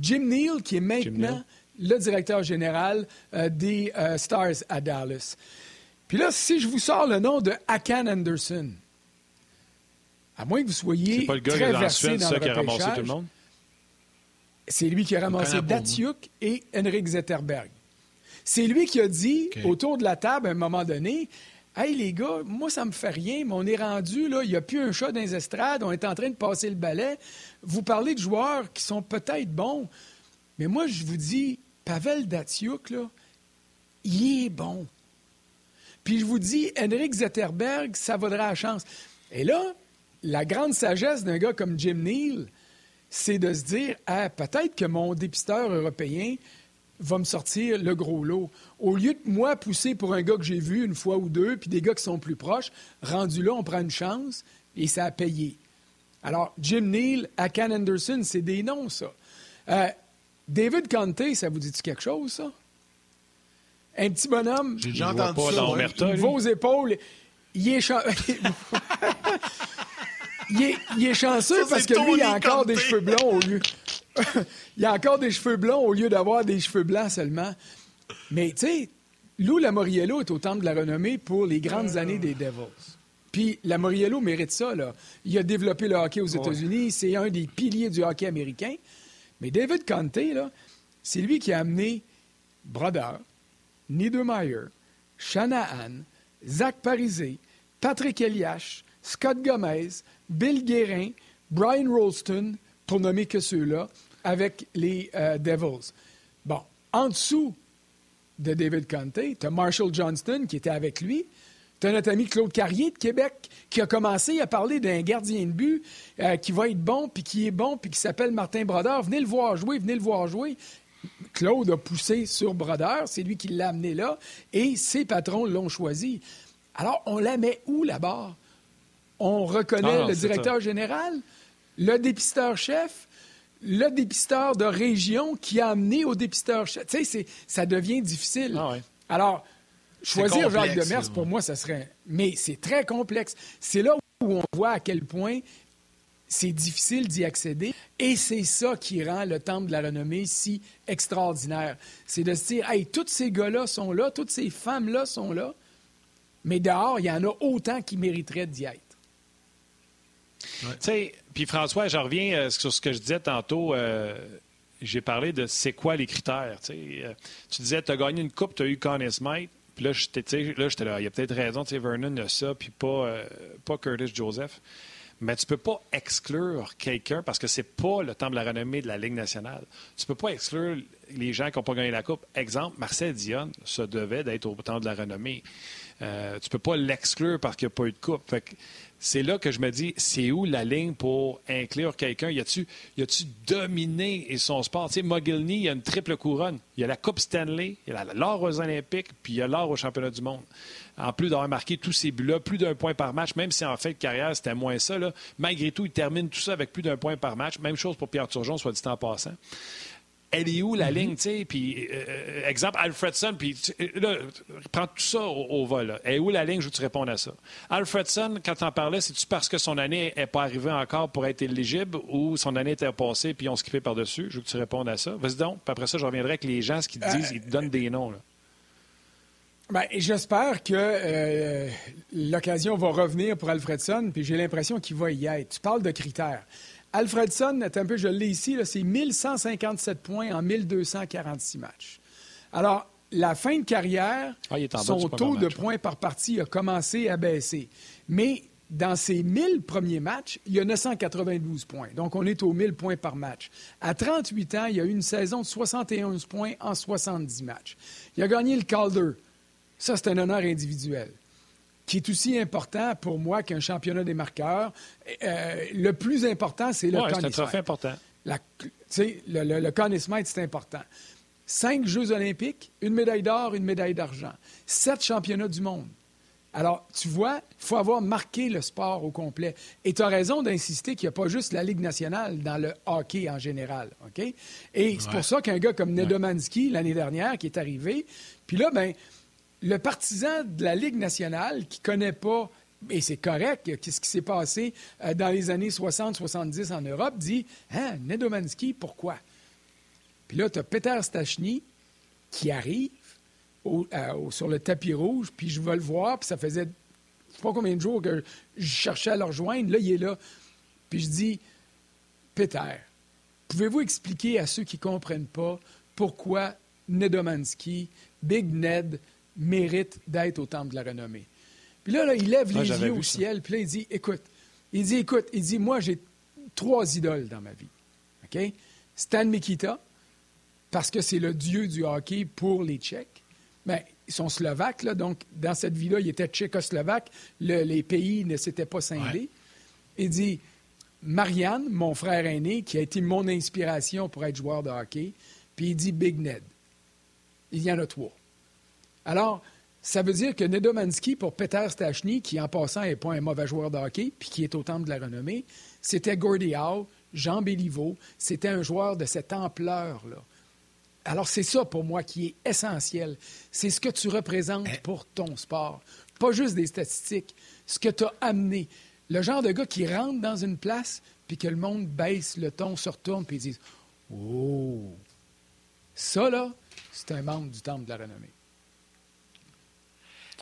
Jim Neal, qui est maintenant le directeur général euh, des euh, Stars à Dallas. Puis là, si je vous sors le nom de Akan Anderson, à moins que vous soyez pas le gars très dans Suède, ça, qui a ramassé tout le monde? c'est lui qui a ramassé moi. Datsuk et Henrik Zetterberg. C'est lui qui a dit autour de la table à un moment donné Hey les gars, moi ça me fait rien, mais on est rendu, là, il n'y a plus un chat dans les estrades, on est en train de passer le balai. Vous parlez de joueurs qui sont peut-être bons, mais moi je vous dis, Pavel Datsuk, là, il est bon. Puis je vous dis, Henrik Zetterberg, ça vaudra la chance. Et là, la grande sagesse d'un gars comme Jim Neal, c'est de se dire ah, peut-être que mon dépisteur européen va me sortir le gros lot. Au lieu de moi pousser pour un gars que j'ai vu une fois ou deux, puis des gars qui sont plus proches, rendu là, on prend une chance et ça a payé. Alors, Jim Neal, Akan Anderson, c'est des noms, ça. Euh, David Conte, ça vous dit-tu quelque chose, ça? Un petit bonhomme, J'ai déjà entendu pas ça. dans vos épaules, il est, il est, il est chanceux Ça, parce que lui, il a encore des cheveux blonds au lieu. il a encore des cheveux blonds au lieu d'avoir des cheveux blancs seulement. Mais tu sais, Lou Lamoriello est au temple de la renommée pour les grandes années des Devils. Puis Lamoriello mérite ça. Là. Il a développé le hockey aux États-Unis. C'est un des piliers du hockey américain. Mais David Conte, là, c'est lui qui a amené Brodeur, Niedermeyer, Shanahan, Zach Parisé, Patrick Eliash, Scott Gomez, Bill Guérin, Brian Rolston, pour nommer que ceux-là, avec les euh, Devils. Bon, en dessous de David Conte, tu as Marshall Johnston qui était avec lui. Tu as notre ami Claude Carrier de Québec qui a commencé à parler d'un gardien de but euh, qui va être bon, puis qui est bon, puis qui s'appelle Martin Brodeur. Venez le voir jouer, venez le voir jouer. Claude a poussé sur Brodeur, c'est lui qui l'a amené là, et ses patrons l'ont choisi. Alors, on la met où là-bas? On reconnaît non, le directeur général, le dépisteur-chef, le dépisteur de région qui a amené au dépisteur-chef. Tu sais, c'est- ça devient difficile. Ah ouais. Alors, choisir Jacques Demers, pour moi, ça serait... Mais c'est très complexe. C'est là où on voit à quel point c'est difficile d'y accéder. Et c'est ça qui rend le temple de la renommée si extraordinaire. C'est de se dire, hey, tous ces gars-là sont là, toutes ces femmes-là sont là, mais dehors, il y en a autant qui mériteraient d'y être. Tu sais, puis François, je reviens euh, sur ce que je disais tantôt. euh, J'ai parlé de c'est quoi les critères. tu. Euh, disais, tu as gagné une coupe, tu as eu Conn Smythe. Puis là, j'étais là. Il y a peut-être raison, Vernon a ça, puis pas, pas Curtis Joseph. Mais tu peux pas exclure quelqu'un parce que c'est pas le temps de la renommée de la Ligue nationale. Tu peux pas exclure les gens qui n'ont pas gagné la Coupe. Exemple, Marcel Dionne se devait d'être au temps de la renommée. Tu peux pas l'exclure parce qu'il n'y a pas eu de Coupe. Fait que c'est là que je me dis, c'est où la ligne pour inclure quelqu'un? Y a-tu dominé son sport? Tu sais, Mogilny, il y a une triple couronne. Il y a la Coupe Stanley, il y a l'or aux Olympiques, puis il y a l'or au championnat du monde. En plus d'avoir marqué tous ces buts-là, plus d'un point par match, même si en fait de carrière, c'était moins ça, malgré tout, il termine tout ça avec plus d'un point par match. Même chose pour Pierre Turgeon, soit dit en passant elle est où la ligne, tu sais? Puis, euh, exemple, Alfredson, puis euh, là, prends tout ça au, au vol. là. Elle est où la ligne? Je veux que tu répondes à ça. Alfredson, quand tu en parlais, c'est-tu parce que son année n'est pas arrivée encore pour être éligible ou son année était passée puis ont skippé par-dessus? Je veux que tu répondes à ça. Vas-y donc. Puis après ça, je reviendrai avec les gens, ce qu'ils te disent, ils te donnent des noms. Là. Ben, J'espère que euh, l'occasion va revenir pour Alfredson, puis j'ai l'impression qu'il va y être. Tu parles de critères. Alfredson, attends un peu, je l'ai ici, c'est 1157 points en 1246 matchs. Alors, la fin de carrière, Ah, son taux de points par partie a commencé à baisser. Mais dans ses 1000 premiers matchs, il y a 992 points. Donc, on est aux 1000 points par match. À 38 ans, il y a eu une saison de 71 points en 70 matchs. Il a gagné le Calder. Ça, c'est un honneur individuel qui est aussi important pour moi qu'un championnat des marqueurs. Euh, le plus important, c'est le Ouais, c'est un trophée important. La- tu sais, le, le, le Conn Smythe, c'est important. Cinq Jeux olympiques, une médaille d'or, une médaille d'argent. Sept championnats du monde. Alors, tu vois, il faut avoir marqué le sport au complet. Et tu as raison d'insister qu'il n'y a pas juste la Ligue nationale dans le hockey en général. OK? Et c'est pour ça qu'un gars comme Nedomansky, l'année dernière, qui est arrivé, puis là, ben, le partisan de la Ligue nationale qui ne connaît pas et c'est correct, qu'est-ce qui s'est passé euh, dans les années 60-70 en Europe, dit Hein, Nedomansky, pourquoi? Puis là, tu as Peter Stachny qui arrive sur le tapis rouge, puis je vais le voir, puis ça faisait je sais pas combien de jours que je cherchais à le rejoindre. Là, il est là. Puis je dis Peter, pouvez-vous expliquer à ceux qui ne comprennent pas pourquoi Nedomansky, Big Ned, mérite d'être au Temple de la Renommée? Puis là, il lève les yeux au ciel, puis là, il dit, écoute, il dit, écoute, il dit, moi, j'ai trois idoles dans ma vie. OK? Stan Mikita, parce que c'est le dieu du hockey pour les Tchèques. Mais ils sont slovaques, là, donc dans cette vie-là, il était tchécoslovaque. les pays ne s'étaient pas scindés. Il dit, Marianne, mon frère aîné, qui a été mon inspiration pour être joueur de hockey, puis il dit Big Ned. Il y en a trois. Alors, ça veut dire que Nedomansky, pour Peter Stachny, qui en passant n'est pas un mauvais joueur de hockey, puis qui est au temple de la renommée, c'était Gordie Howe, Jean Béliveau, c'était un joueur de cette ampleur-là. Alors c'est ça pour moi qui est essentiel. C'est ce que tu représentes eh. pour ton sport. Pas juste des statistiques, ce que tu as amené. Le genre de gars qui rentre dans une place, puis que le monde baisse le ton, se retourne, puis ils disent Oh, ça là, c'est un membre du temple de la renommée.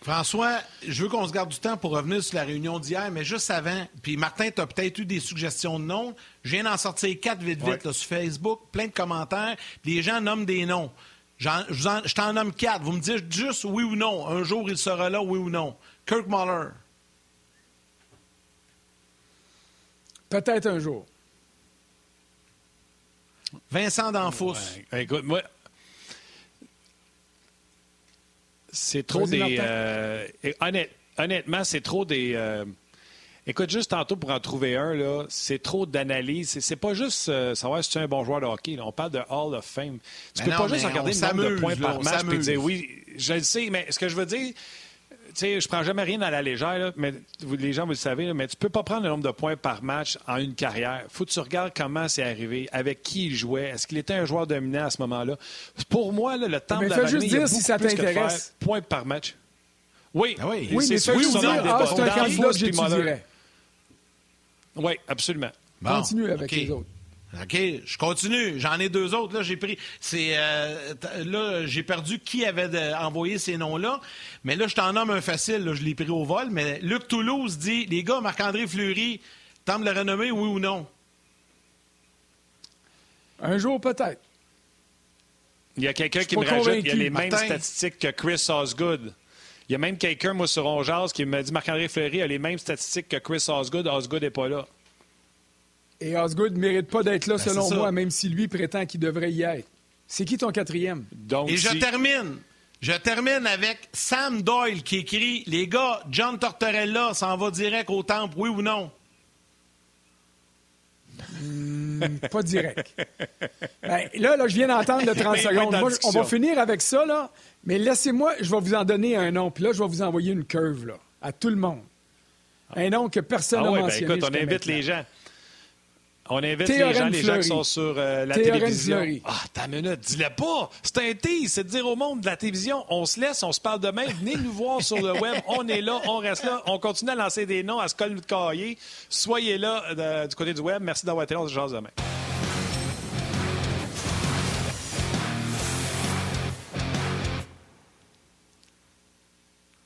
François, je veux qu'on se garde du temps pour revenir sur la réunion d'hier, mais juste avant, puis Martin, tu as peut-être eu des suggestions de noms. Je viens d'en sortir quatre vite vite sur Facebook, plein de commentaires. Les gens nomment des noms. je t'en nomme quatre. Vous me dites juste oui ou non. Un jour, il sera là, oui ou non. Kirk Muller. Peut-être un jour. Vincent D'Anfous. Écoute, moi, C'est trop des. Euh, honnêtement, c'est trop des. Euh, écoute, juste tantôt pour en trouver un, là, c'est trop d'analyse. C'est pas juste euh, savoir si tu es un bon joueur de hockey. On parle de Hall of Fame. Tu ne peux pas juste regarder le nombre de points par match et dire oui, je le sais, mais ce que je veux dire, sais, je prends jamais rien à la légère, mais les gens, vous le savez, mais tu peux pas prendre le nombre de points par match en une carrière. faut que tu regardes comment c'est arrivé, avec qui il jouait, est-ce qu'il était un joueur dominant à ce moment-là. Pour moi, le temps de la juste dire si ça t'intéresse. Points par match. Oui, ah oui, oui mais fais juste dire, ah, c'est un candidat que j'étudierais. Oui, absolument. Continue avec les autres. OK, je continue. J'en ai deux autres. Là, j'ai pris. C'est euh, là, j'ai perdu qui avait envoyé ces noms-là. Mais là, je t'en nomme un facile. je l'ai pris au vol. Mais Luc Toulouse dit les gars, Marc-André Fleury, me le renommer, oui ou non? Un jour, peut-être. Il y a quelqu'un qui me rajoute il y a les mêmes statistiques que Chris Osgood. Il y a même quelqu'un, moi, sur Ongeaz, qui m'a dit Marc-André Fleury a les mêmes statistiques que Chris Osgood. Osgood n'est pas là. Et Osgood ne mérite pas d'être là, ben, selon moi, même si lui prétend qu'il devrait y être. C'est qui ton quatrième? Donc, Et je termine. Je termine avec Sam Doyle qui écrit Les gars, John Tortorella s'en va direct au temple, oui ou non? Hmm, pas direct. Ben, là, là, je viens d'entendre le 30 secondes. on va finir avec ça, là. Mais laissez-moi, je vais vous en donner un nom. Puis là, je vais vous envoyer une curve, là, à tout le monde. Un nom que personne n'a ah mentionné. Ben, écoute, on invite les gens. On invite les gens, les gens qui sont sur euh, la télévision. Fleury. Ah, ta minute, dis-le pas. C'est un tease, c'est de dire au monde de la télévision, on se laisse, on se parle demain, venez nous voir sur le web, on est là, on reste là, on continue à lancer des noms, à se coller de cahier. Soyez là euh, du côté du web. Merci d'avoir été là, on se jase demain.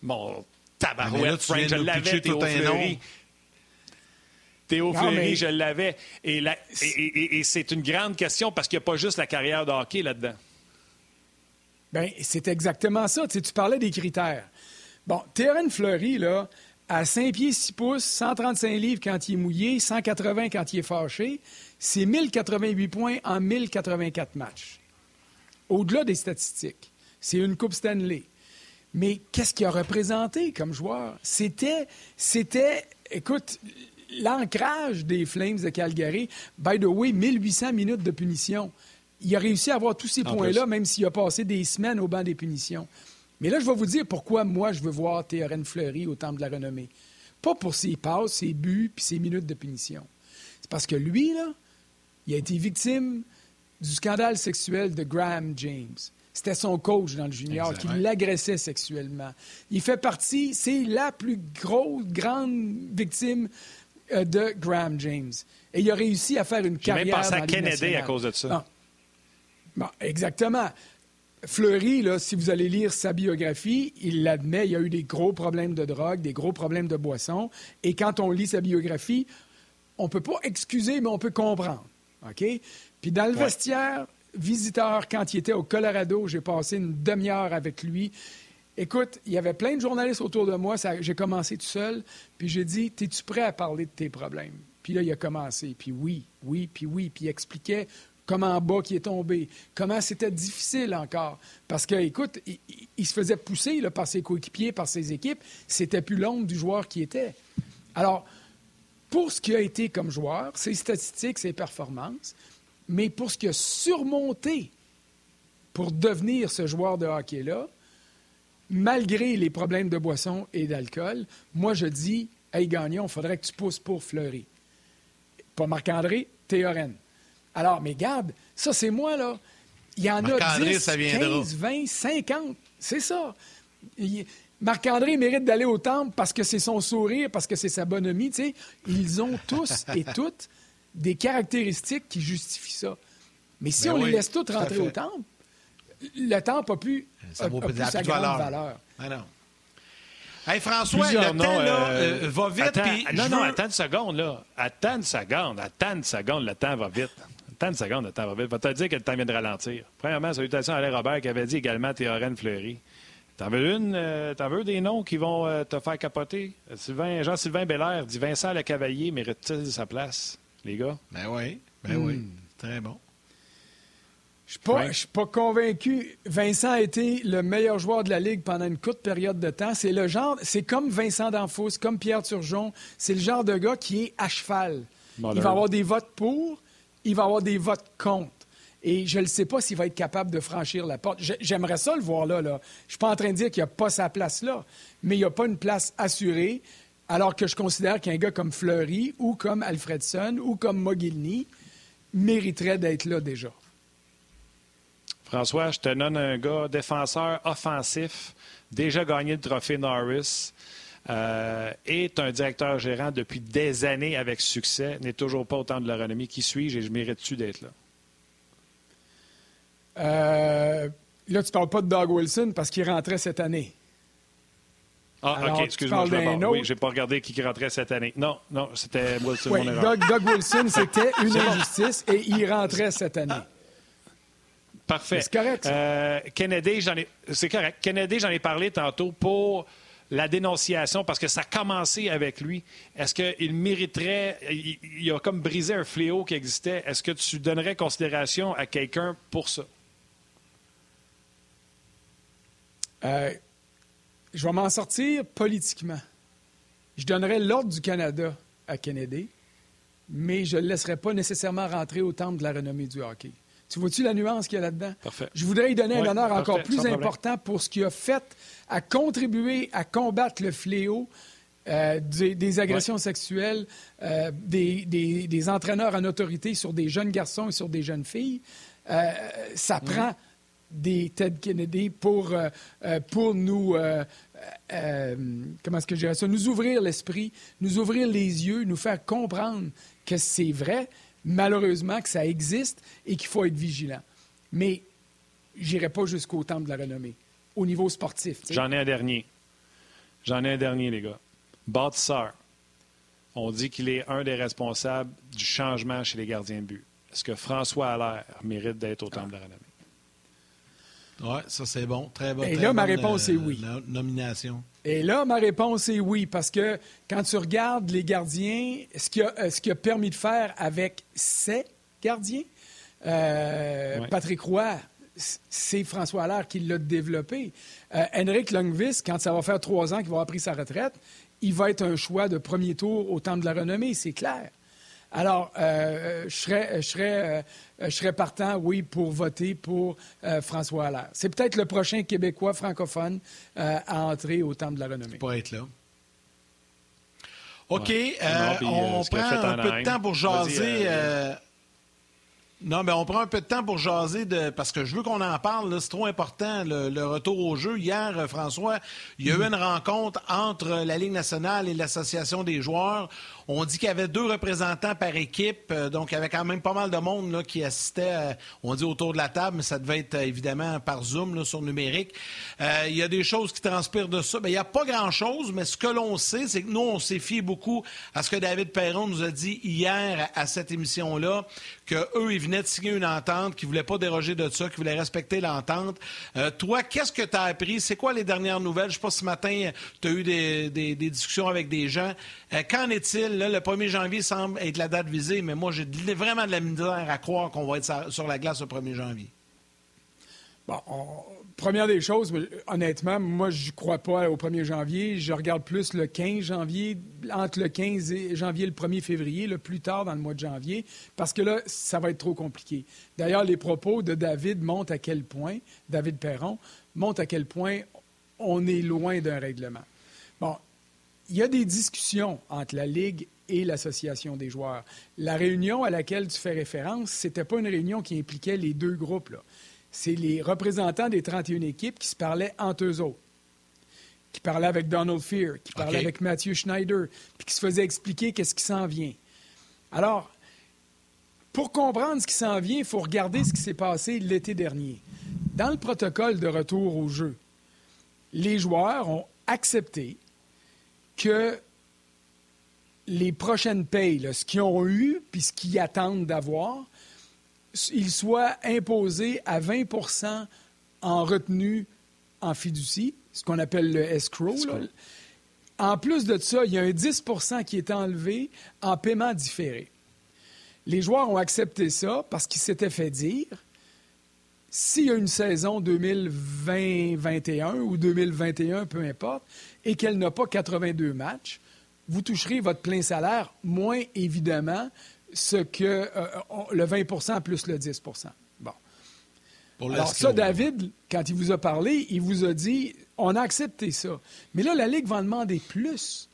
Bon, tabarouette, Frank, je l'avais, Théo Fleury. Théo Fleury, je l'avais. Et, et, c'est une grande question parce qu'il n'y a pas juste la carrière de hockey là-dedans. Bien, c'est exactement ça. Tu, parlais des critères. Bon, Terren Fleury, là, à 5 pieds 6 pouces, 135 livres quand il est mouillé, 180 quand il est fâché, c'est 1088 points en 1084 matchs. Au-delà des statistiques, c'est une Coupe Stanley. Mais qu'est-ce qu'il a représenté comme joueur? C'était, c'était, écoute, l'ancrage des Flames de Calgary, by the way, 1800 minutes de punition. Il a réussi à avoir tous ces points-là, même s'il a passé des semaines au banc des punitions. Mais là, je vais vous dire pourquoi moi, je veux voir Théorène Fleury au Temple de la Renommée. Pas pour ses passes, ses buts, puis ses minutes de punition. C'est parce que lui, là, il a été victime du scandale sexuel de Graham James. c'était son coach dans le junior qui l'agressait sexuellement. Il fait partie, c'est la plus grosse, grande victime de Graham James. Et il a réussi à faire une carrière. J'ai même pensé à Kennedy à cause de ça. exactement. Fleury, là, si vous allez lire sa biographie, il l'admet, il y a eu des gros problèmes de drogue, des gros problèmes de boisson. Et quand on lit sa biographie, on ne peut pas excuser, mais on peut comprendre. OK? Puis dans le vestiaire, visiteur, quand il était au Colorado, j'ai passé une demi-heure avec lui. Écoute, il y avait plein de journalistes autour de moi. J'ai commencé tout seul. Puis j'ai dit Es-tu prêt à parler de tes problèmes? Puis là, il a commencé. Puis oui, oui, puis oui. Puis il expliquait comment en bas qui est tombé, comment c'était difficile encore. Parce que, écoute, il, se faisait pousser par ses coéquipiers, par ses équipes. C'était plus l'ombre du joueur qui était. Alors, pour ce qui a été comme joueur, ses statistiques, ses performances, mais pour ce qui a surmonté pour devenir ce joueur de hockey-là, malgré les problèmes de boisson et d'alcool, moi je dis, hey Gagnon, il faudrait que tu pousses pour Fleury. Pas Marc-André, Théorène. Alors, mais garde, ça, c'est moi, là. Il y en a 10, 15, 20, 50. C'est ça. Marc-André mérite d'aller au temple parce que c'est son sourire, parce que c'est sa bonhomie. Ils ont tous et toutes des caractéristiques qui justifient ça. Mais si ben on les laisse toutes rentrer au temple, le temple n'a plus, ça vaut plus sa grande valeur. Ah non. Hey François, le temps là, euh, euh, va vite. non, non, attends une seconde. Là. Attends une seconde. Attends une seconde. Le temps va vite. Tant de secondes, le temps va vite. Va te dire que le temps vient de ralentir. Premièrement, salutations à Alain Robert qui avait dit également Théorène Fleury. T'en veux une? Euh, t'en veux des noms qui vont euh, te faire capoter? Sylvain, Jean-Sylvain Belair dit Vincent Le Cavalier mérite-t-il sa place, les gars? Ben oui, ben oui. Hmm. Très bon. Je ne suis pas convaincu. Vincent a été le meilleur joueur de la Ligue pendant une courte période de temps. C'est le genre, c'est comme Vincent Danfous, comme Pierre Turgeon. C'est le genre de gars qui est à cheval. Il va avoir des votes pour, il va avoir des votes contre. Et je ne sais pas s'il va être capable de franchir la porte. J'aimerais ça le voir là. là. Je ne suis pas en train de dire qu'il n'y a pas sa place là, mais il n'y a pas une place assurée, alors que je considère qu'un gars comme Fleury ou comme Alfredson ou comme Mogilny mériterait d'être là déjà. François, je te donne un gars défenseur offensif, déjà gagné le trophée Norris, euh, est un directeur gérant depuis des années avec succès, n'est toujours pas autant de la renommée. Qui suis-je et je mérite-tu d'être là? Euh, là, tu parles pas de Doug Wilson parce qu'il rentrait cette année. Ah, OK, excuse-moi. Je oui, j'ai pas regardé qui rentrait cette année. Non, non, c'était Wilson, oui, Doug, Doug, Wilson, c'était une injustice et il rentrait cette année. Parfait. C'est correct. Euh, Kennedy, j'en ai... C'est correct. Kennedy, j'en ai parlé tantôt pour la dénonciation, parce que ça a commencé avec lui. Est-ce qu'il mériterait, il, a comme brisé un fléau qui existait. Est-ce que tu donnerais considération à quelqu'un pour ça? Euh, je vais m'en sortir politiquement. Je donnerais l'ordre du Canada à Kennedy, mais je ne le laisserai pas nécessairement rentrer au temple de la renommée du hockey. Tu vois-tu la nuance qu'il y a là-dedans? Je voudrais lui donner un honneur encore plus important pour ce qu'il a fait à contribuer à combattre le fléau euh, des, agressions sexuelles, euh, des, entraîneurs en autorité sur des jeunes garçons et sur des jeunes filles. Euh, ça prend des Ted Kennedy pour, pour nous, comment est-ce que je dirais ça, nous ouvrir l'esprit, nous ouvrir les yeux, nous faire comprendre que c'est vrai, malheureusement, que ça existe et qu'il faut être vigilant. Mais j'irai pas jusqu'au temple de la renommée, au niveau sportif. J'en ai un dernier. J'en ai un dernier, les gars. Bâtisseur. On dit qu'il est un des responsables du changement chez les gardiens de but. Est-ce que François Allaire mérite d'être au temple de la renommée? Oui, ça c'est bon. Très bon. Et là, ma réponse est euh, oui. nomination. Et là, ma réponse est oui, parce que quand tu regardes les gardiens, ce qu'il a, euh, a permis de faire avec ces gardiens, euh, Patrick Roy, c'est François Allaire qui l'a développé. Henrik Longvis, quand ça va faire trois ans qu'il va avoir pris sa retraite, il va être un choix de premier tour au Temple de la Renommée, c'est clair. Alors, euh, je, serais, je, serais, euh, je serais partant, oui, pour voter pour euh, François Allaire. C'est peut-être le prochain Québécois francophone à entrer au Temple de la Renommée. Pour être là. OK, on prend un peu de temps pour jaser. Non, mais on prend un peu de temps pour jaser de parce que je veux qu'on en parle. C'est trop important le, retour au jeu. Hier, euh, François, il y a eu une rencontre entre la Ligue nationale et l'association des joueurs. On dit qu'il y avait deux représentants par équipe, euh, donc il y avait quand même pas mal de monde qui assistait. Euh, on dit autour de la table, mais ça devait être évidemment par Zoom sur numérique. il y a des choses qui transpirent de ça. Bien, il n'y a pas grand-chose, mais ce que l'on sait, c'est que nous, on s'est fié beaucoup à ce que David Perron nous a dit hier à cette émission-là, qu'eux, ils venaient de signer une entente, qu'ils ne voulaient pas déroger de ça, qu'ils voulaient respecter l'entente. Euh, toi, qu'est-ce que tu as appris? C'est quoi les dernières nouvelles? Je ne sais pas ce matin, tu as eu des, discussions avec des gens. Euh, qu'en est-il? Le 1er janvier semble être la date visée, mais moi, j'ai vraiment de la misère à croire qu'on va être sur la glace le 1er janvier. Bon, Première des choses, honnêtement, moi, je ne crois pas au 1er janvier. Je regarde plus le 15 janvier, entre le 15 janvier et le 1er février, le plus tard dans le mois de janvier, parce que là, ça va être trop compliqué. D'ailleurs, les propos de David montrent à quel point, David Perron, montrent à quel point on est loin d'un règlement. Bon, il y a des discussions entre la Ligue et l'Association des joueurs. La réunion à laquelle tu fais référence, ce n'était pas une réunion qui impliquait les deux groupes. C'est les représentants des 31 équipes qui se parlaient entre eux autres, qui parlaient avec Donald Fear, qui parlaient avec Matthew Schneider, puis qui se faisaient expliquer qu'est-ce qui s'en vient. Alors, pour comprendre ce qui s'en vient, il faut regarder ce qui s'est passé l'été dernier. Dans le protocole de retour au jeu, les joueurs ont accepté que les prochaines payes, ce qu'ils ont eu puis ce qu'ils attendent d'avoir, il soit imposé à 20% en retenue en fiducie, ce qu'on appelle le escrow. En plus de ça, il y a un 10% qui est enlevé en paiement différé. Les joueurs ont accepté ça parce qu'ils s'étaient fait dire s'il y a une saison 2020-21 ou 2021, peu importe, et qu'elle n'a pas 82 matchs, vous toucherez votre plein salaire, moins évidemment ce que euh, le 20% plus le 10% Bon. Alors ça, David, quand il vous a parlé, il vous a dit, on a accepté ça. Mais là, la Ligue va en demander plus.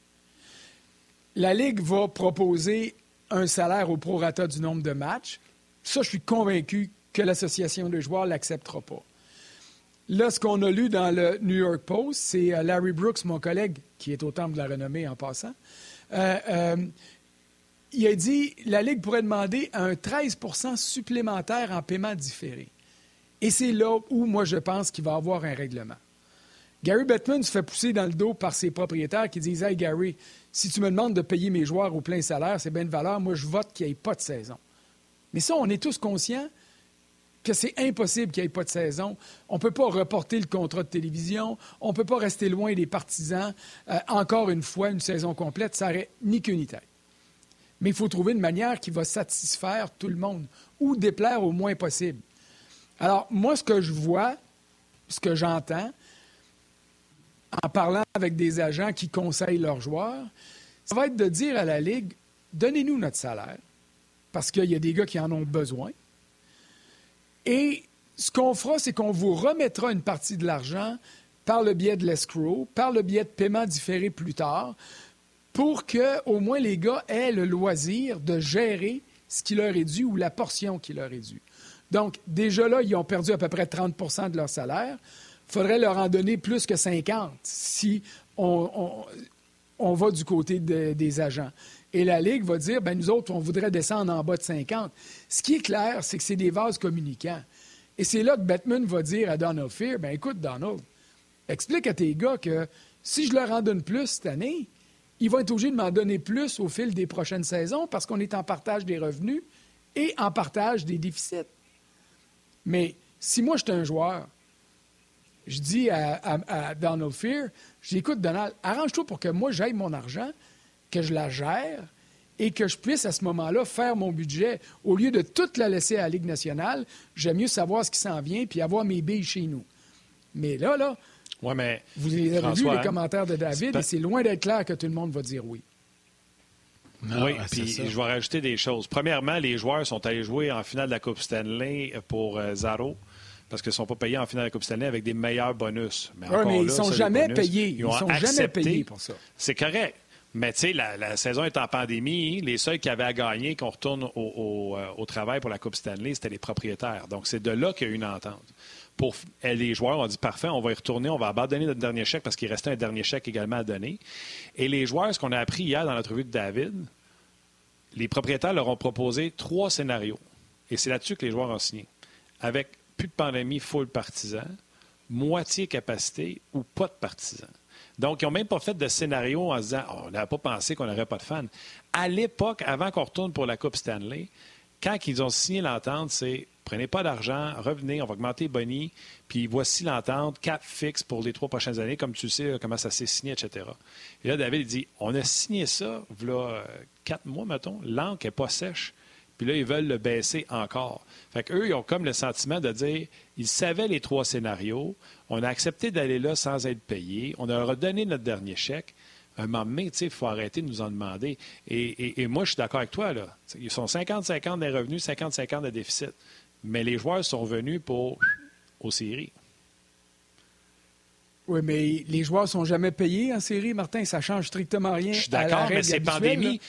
La Ligue va proposer un salaire au prorata du nombre de matchs. Ça, je suis convaincu que l'association de joueurs ne l'acceptera pas. Là, ce qu'on a lu dans le New York Post, c'est euh, Larry Brooks, mon collègue, qui est au temple de la renommée en passant, euh, il a dit la Ligue pourrait demander un 13% supplémentaire en paiement différé. Et c'est là où, moi, je pense qu'il va y avoir un règlement. Gary Bettman se fait pousser dans le dos par ses propriétaires qui disent Hey, Gary, si tu me demandes de payer mes joueurs au plein salaire, c'est bien de valeur. Moi, je vote qu'il n'y ait pas de saison. Mais ça, on est tous conscients que c'est impossible qu'il n'y ait pas de saison. On ne peut pas reporter le contrat de télévision. On ne peut pas rester loin des partisans. Euh, encore une fois, une saison complète, ça n'aurait ni queue ni tête mais il faut trouver une manière qui va satisfaire tout le monde ou déplaire au moins possible. Alors, moi, ce que je vois, ce que j'entends, en parlant avec des agents qui conseillent leurs joueurs, ça va être de dire à la Ligue, donnez-nous notre salaire, parce qu'il y a des gars qui en ont besoin. Et ce qu'on fera, c'est qu'on vous remettra une partie de l'argent par le biais de l'escrow, par le biais de paiement différé plus tard, pour que au moins les gars aient le loisir de gérer ce qui leur est dû ou la portion qui leur est due. Donc, déjà là, ils ont perdu à peu près 30% de leur salaire. Il faudrait leur en donner plus que 50 si on, va du côté des agents. Et la Ligue va dire, ben nous autres, on voudrait descendre en bas de 50. Ce qui est clair, c'est que c'est des vases communicants. Et c'est là que Batman va dire à Donald Fear, ben écoute, Donald, explique à tes gars que si je leur en donne plus cette année, ils vont être obligés de m'en donner plus au fil des prochaines saisons parce qu'on est en partage des revenus et en partage des déficits. Mais si moi, je suis un joueur, je dis à, Donald Fear, je écoute, Donald, arrange-toi pour que moi, j'aille mon argent, que je la gère et que je puisse à ce moment-là faire mon budget. Au lieu de tout la laisser à la Ligue nationale, j'aime mieux savoir ce qui s'en vient puis avoir mes billes chez nous. Mais là, là, mais Vous avez vu les hein, commentaires de David et c'est loin d'être clair que tout le monde va dire oui. oui, ah, puis je vais rajouter des choses. Premièrement, les joueurs sont allés jouer en finale de la Coupe Stanley pour euh, Zaro parce qu'ils ne sont pas payés en finale de la Coupe Stanley avec des meilleurs bonus. Mais, mais ils ne sont jamais payés. Ils ne sont jamais payés pour ça. C'est correct. Mais tu sais, la, saison est en pandémie. Les seuls qui avaient à gagner, qu'on retourne au, au, travail pour la Coupe Stanley, c'était les propriétaires. Donc, c'est de là qu'il y a une entente pour les joueurs ont dit parfait, on va y retourner, on va abandonner notre dernier chèque parce qu'il restait un dernier chèque également à donner. Et les joueurs, ce qu'on a appris hier dans l'entrevue de David, les propriétaires leur ont proposé trois scénarios. Et c'est là-dessus que les joueurs ont signé. Avec plus de pandémie, full partisan, moitié capacité ou pas de partisans. Donc, ils n'ont même pas fait de scénario en disant on n'avait pas pensé qu'on n'aurait pas de fans. À l'époque, avant qu'on retourne pour la Coupe Stanley, quand ils ont signé l'entente, c'est prenez pas d'argent, revenez, on va augmenter Bonnie, puis voici l'entente, cap fixe pour les trois prochaines années, comme tu sais comment ça s'est signé, etc. Et là, David dit on a signé ça, voilà euh, quatre mois, mettons, l'encre n'est pas sèche. Puis là, ils veulent le baisser encore. Fait qu'eux, ils ont comme le sentiment de dire ils savaient les trois scénarios, on a accepté d'aller là sans être payé, on a redonné notre dernier chèque un moment donné, il faut arrêter de nous en demander. Et, moi, je suis d'accord avec toi. Là. Ils sont 50-50 des revenus, 50-50 de déficit. Mais les joueurs sont venus pour aux séries. Oui, mais les joueurs ne sont jamais payés en série, Martin. Ça ne change strictement rien. Je suis d'accord, mais c'est pandémie.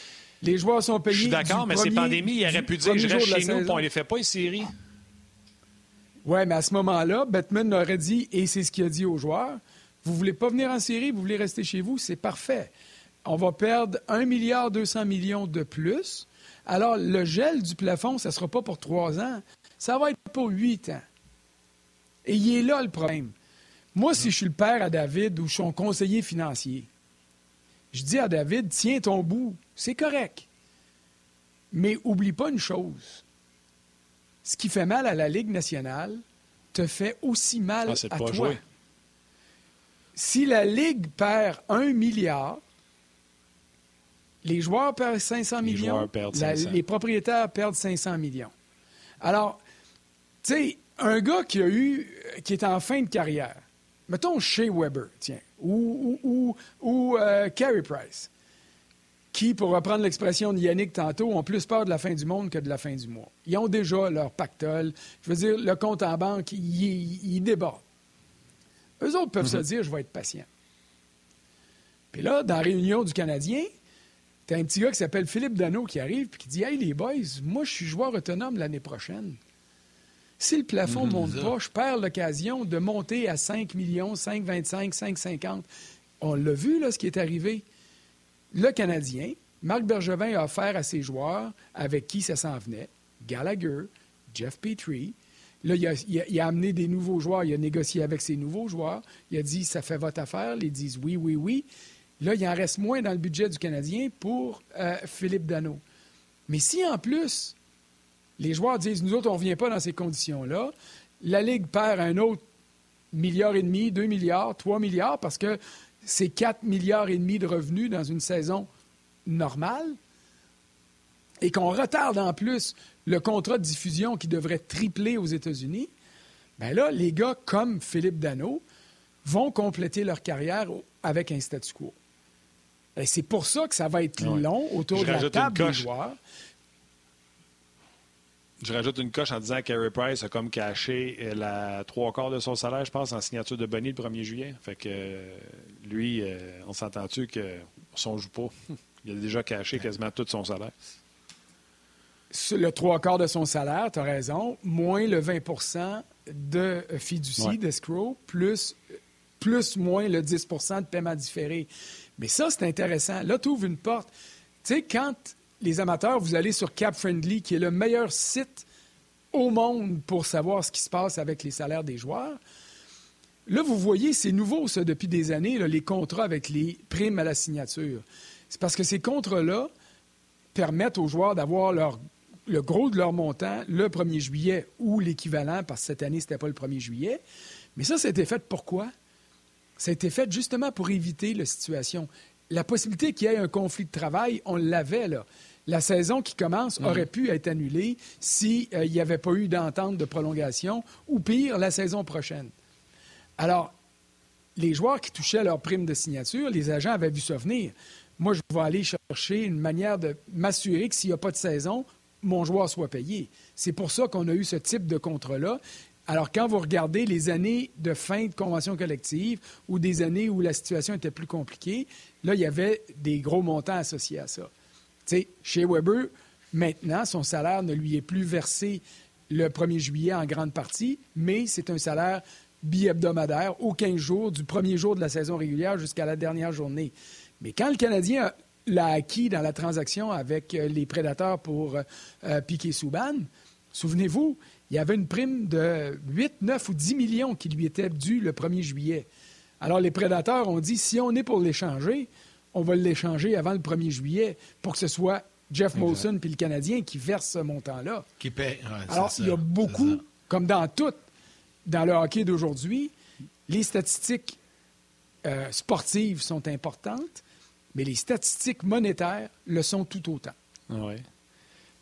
Les joueurs sont payés. Je suis d'accord, mais c'est pandémie. Il aurait pu dire je reste chez nous, puis on ne les fait pas, les séries. Oui, mais à ce moment-là, Batman aurait dit, et c'est ce qu'il a dit aux joueurs vous voulez pas venir en série, vous voulez rester chez vous, c'est parfait. On va perdre 1 milliard 200 millions de plus. Alors, le gel du plafond, ça ne sera pas pour trois ans, ça va être pour huit ans. Et il est là le problème. Moi, si je suis le père à David ou son conseiller financier, je dis à David, tiens ton bout, c'est correct. Mais oublie pas une chose. Ce qui fait mal à la Ligue nationale te fait aussi mal ah, à toi si la Ligue perd un milliard, les joueurs perdent 500 millions, les propriétaires perdent 500 millions. Alors, tu sais, un gars qui a eu, qui est en fin de carrière, mettons Shea Weber, tiens, ou, ou, ou, euh, Carey Price, qui, pour reprendre l'expression de Yannick tantôt, ont plus peur de la fin du monde que de la fin du mois. Ils ont déjà leur pactole. Je veux dire, le compte en banque, il déborde. Eux autres peuvent se mhm. dire, je vais être patient. Puis là, dans la réunion du Canadien, t'as un petit gars qui s'appelle Philippe Dano qui arrive et qui dit Hey les boys, moi je suis joueur autonome l'année prochaine. Si le plafond ne mhm. monte pas, je perds l'occasion de monter à 5 millions, 5, 25, 5, 50. On l'a vu, là, ce qui est arrivé. Le Canadien, Marc Bergevin a offert à ses joueurs avec qui ça s'en venait Gallagher, Jeff Petrie, Là, il a, amené des nouveaux joueurs, il a négocié avec ses nouveaux joueurs. Il a dit ça fait votre affaire. Ils disent oui, oui, oui. Là, il en reste moins dans le budget du Canadien pour euh, Philippe Dano. Mais si en plus, les joueurs disent nous autres, on ne vient pas dans ces conditions-là, la Ligue perd un autre milliard et demi, deux milliards, trois milliards, parce que c'est quatre milliards et demi de revenus dans une saison normale, et qu'on retarde en plus le contrat de diffusion qui devrait tripler aux États-Unis, bien là, les gars comme Philippe Dano vont compléter leur carrière avec un statu quo. Et c'est pour ça que ça va être long autour de la table des joueurs. Je rajoute une coche en disant que Price a comme caché la trois quarts de son salaire, je pense, en signature de Bonnie le 1er juillet. Fait que lui, euh, on s'entend-tu que son joue pas? Il a déjà caché quasiment tout son salaire le trois quarts de son salaire, tu as raison, moins le 20% de fiducie, d'escrow, plus, plus moins le 10% de paiement différé. Mais ça, c'est intéressant. Là, tu ouvres une porte. Tu sais, quand les amateurs, vous allez sur Cap Friendly, qui est le meilleur site au monde pour savoir ce qui se passe avec les salaires des joueurs, là, vous voyez, c'est nouveau, ça, depuis des années, les contrats avec les primes à la signature. C'est parce que ces contrats-là permettent aux joueurs d'avoir le gros de leur montant le 1er juillet ou l'équivalent, parce que cette année, ce n'était pas le 1er juillet. Mais ça, c'était fait pourquoi? Ça a été fait justement pour éviter la situation. La possibilité qu'il y ait un conflit de travail, on l'avait là. La saison qui commence mhm. aurait pu être annulée s'il euh, n'y avait pas eu d'entente de prolongation, ou pire, la saison prochaine. Alors, les joueurs qui touchaient leur prime de signature, les agents avaient vu ça venir. Moi, je vais aller chercher une manière de m'assurer que s'il n'y a pas de saison, mon joueur soit payé. C'est pour ça qu'on a eu ce type de contrat-là. Alors, quand vous regardez les années de fin de convention collective ou des années où la situation était plus compliquée, là, il y avait des gros montants associés à ça. Tu sais, chez Weber, maintenant, son salaire ne lui est plus versé le 1er juillet en grande partie, mais c'est un salaire bi-hebdomadaire aux 15 jours, du premier jour de la saison régulière jusqu'à la dernière journée. Mais quand le Canadien l'a acquis dans la transaction avec euh, les prédateurs pour euh, euh, piquer Souban, souvenez-vous, il y avait une prime de 8, 9 ou 10 millions qui lui était due le 1er juillet. Alors les prédateurs ont dit, si on est pour l'échanger, on va l'échanger avant le 1er juillet pour que ce soit Jeff Molson puis le Canadien qui verse ce montant-là. Qui paie. Alors, il y a beaucoup, comme dans tout, dans le hockey d'aujourd'hui, les statistiques euh, sportives sont importantes, mais les statistiques monétaires le sont tout autant. Oui.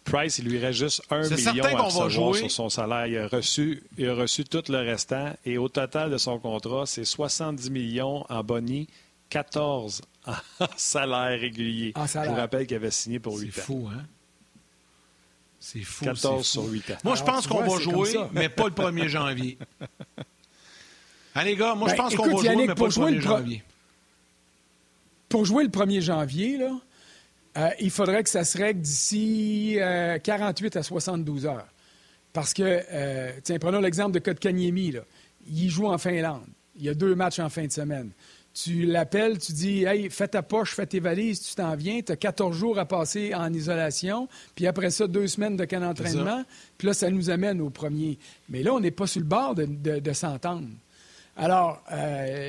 Price, il lui reste juste un million à recevoir jouer. sur son salaire. Il a, reçu, il a reçu tout le restant. Et au total de son contrat, c'est 70 millions en boni, 14 en salaire régulier. Je vous rappelle qu'il avait signé pour 8 ans. C'est fou, hein? C'est fou. 14 sur 8 ans. Moi, je pense qu'on va jouer, mais pas le 1er janvier. Allez, les gars, moi, je ben, pense qu'on va jouer, mais pas le 1er janvier. Pour jouer le 1er janvier, là, euh, il faudrait que ça se règle d'ici 48 euh, à 72 heures. Parce que, euh, tiens, prenons l'exemple de Kotkaniemi. Là. Il joue en Finlande. Il y a deux matchs en fin de semaine. Tu l'appelles, tu dis Hey, fais ta poche, fais tes valises, tu t'en viens, tu as 14 jours à passer en isolation, puis après ça, deux semaines de camp d'entraînement, puis là, ça nous amène au premier. Mais là, on n'est pas sur le bord de, s'entendre. Alors,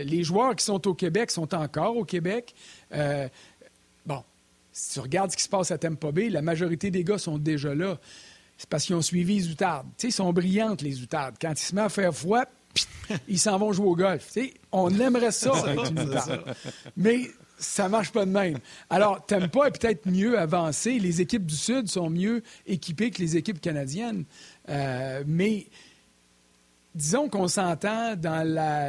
les joueurs qui sont au Québec sont encore au Québec. Si tu regardes ce qui se passe à Tampa Bay, la majorité des gars sont déjà là. C'est parce qu'ils ont suivi les outardes. Tu sais, ils sont brillantes, les outardes. Quand ils se mettent à faire froid, ils s'en vont jouer au golf. Tu sais, on aimerait ça avec une outarde. Mais ça marche pas de même. Alors, Tampa est peut-être mieux avancé. Les équipes du Sud sont mieux équipées que les équipes canadiennes. Euh, mais disons qu'on s'entend dans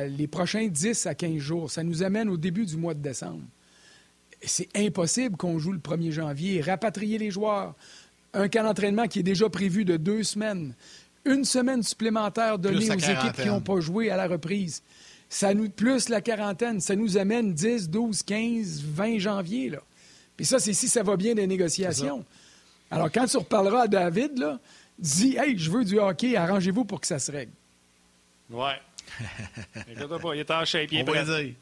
les prochains 10 à 15 jours. Ça nous amène au début du mois de décembre c'est impossible qu'on joue le 1er janvier. Rapatrier les joueurs. Un camp d'entraînement qui est déjà prévu de deux semaines. Une semaine supplémentaire donnée aux équipes qui n'ont pas joué à la reprise. Ça nous, plus la quarantaine, ça nous amène 10, 12, 15, 20 janvier. Là. Puis ça, c'est si ça va bien des négociations. Alors, quand tu reparleras à David, là, dis Hey, je veux du hockey, arrangez-vous pour que ça se règle. Ouais. il est en shape, il est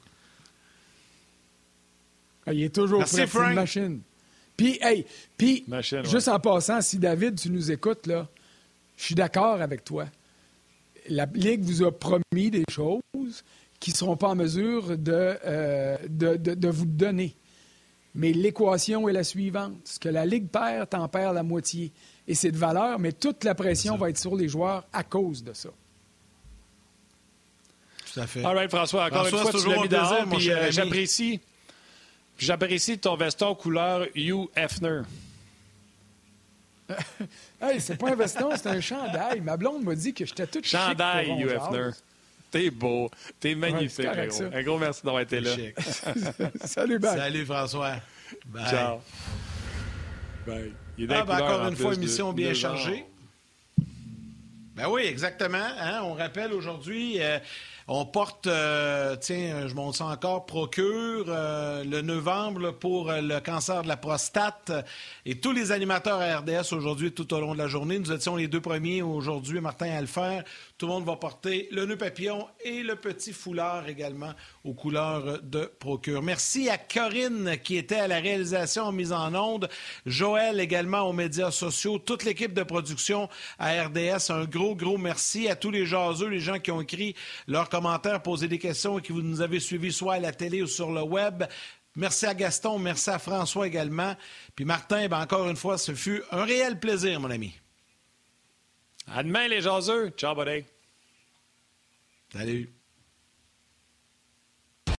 il est toujours Merci, prêt une machine. Puis, hey, puis, juste en passant, si David, tu nous écoutes, là, je suis d'accord avec toi. La Ligue vous a promis des choses qui ne seront pas en mesure euh, de, de, vous donner. Mais l'équation est la suivante. Ce que la Ligue perd, t'en perds la moitié. Et c'est de valeur, mais toute la pression va être sur les joueurs à cause de ça. Tout à fait. All right, François, encore une fois, tu l'as mis dehors, puis euh, j'apprécie. J'apprécie ton veston couleur Hugh Hefner. hey, c'est pas un veston, c'est un chandail. Ma blonde m'a dit que j'étais tout chandail, Hugh Hefner. T'es beau, t'es magnifique, Un gros merci d'avoir été là. Salut, bye. Salut, François. Bye. Ciao. Bye. Ah, ben, encore une fois, émission bien chargée. Ben oui, exactement. Hein. On rappelle aujourd'hui, euh, on porte, euh, tiens, je montre ça encore, procure euh, le novembre pour euh, le cancer de la prostate. Et tous les animateurs à RDS aujourd'hui, tout au long de la journée, nous étions les deux premiers aujourd'hui, Martin à. Tout le monde va porter le nœud papillon et le petit foulard également aux couleurs de Procure. Merci à Corinne qui était à la réalisation en mise en onde, Joël également aux médias sociaux, toute l'équipe de production à RDS. Un gros, gros merci à tous les jaseux, les gens qui ont écrit leurs commentaires, posé des questions et qui vous nous avez suivis soit à la télé ou sur le web. Merci à Gaston, merci à François également. Puis Martin, ben encore une fois, ce fut un réel plaisir, mon ami. À demain, les jaseux. Ciao, buddy. Salut.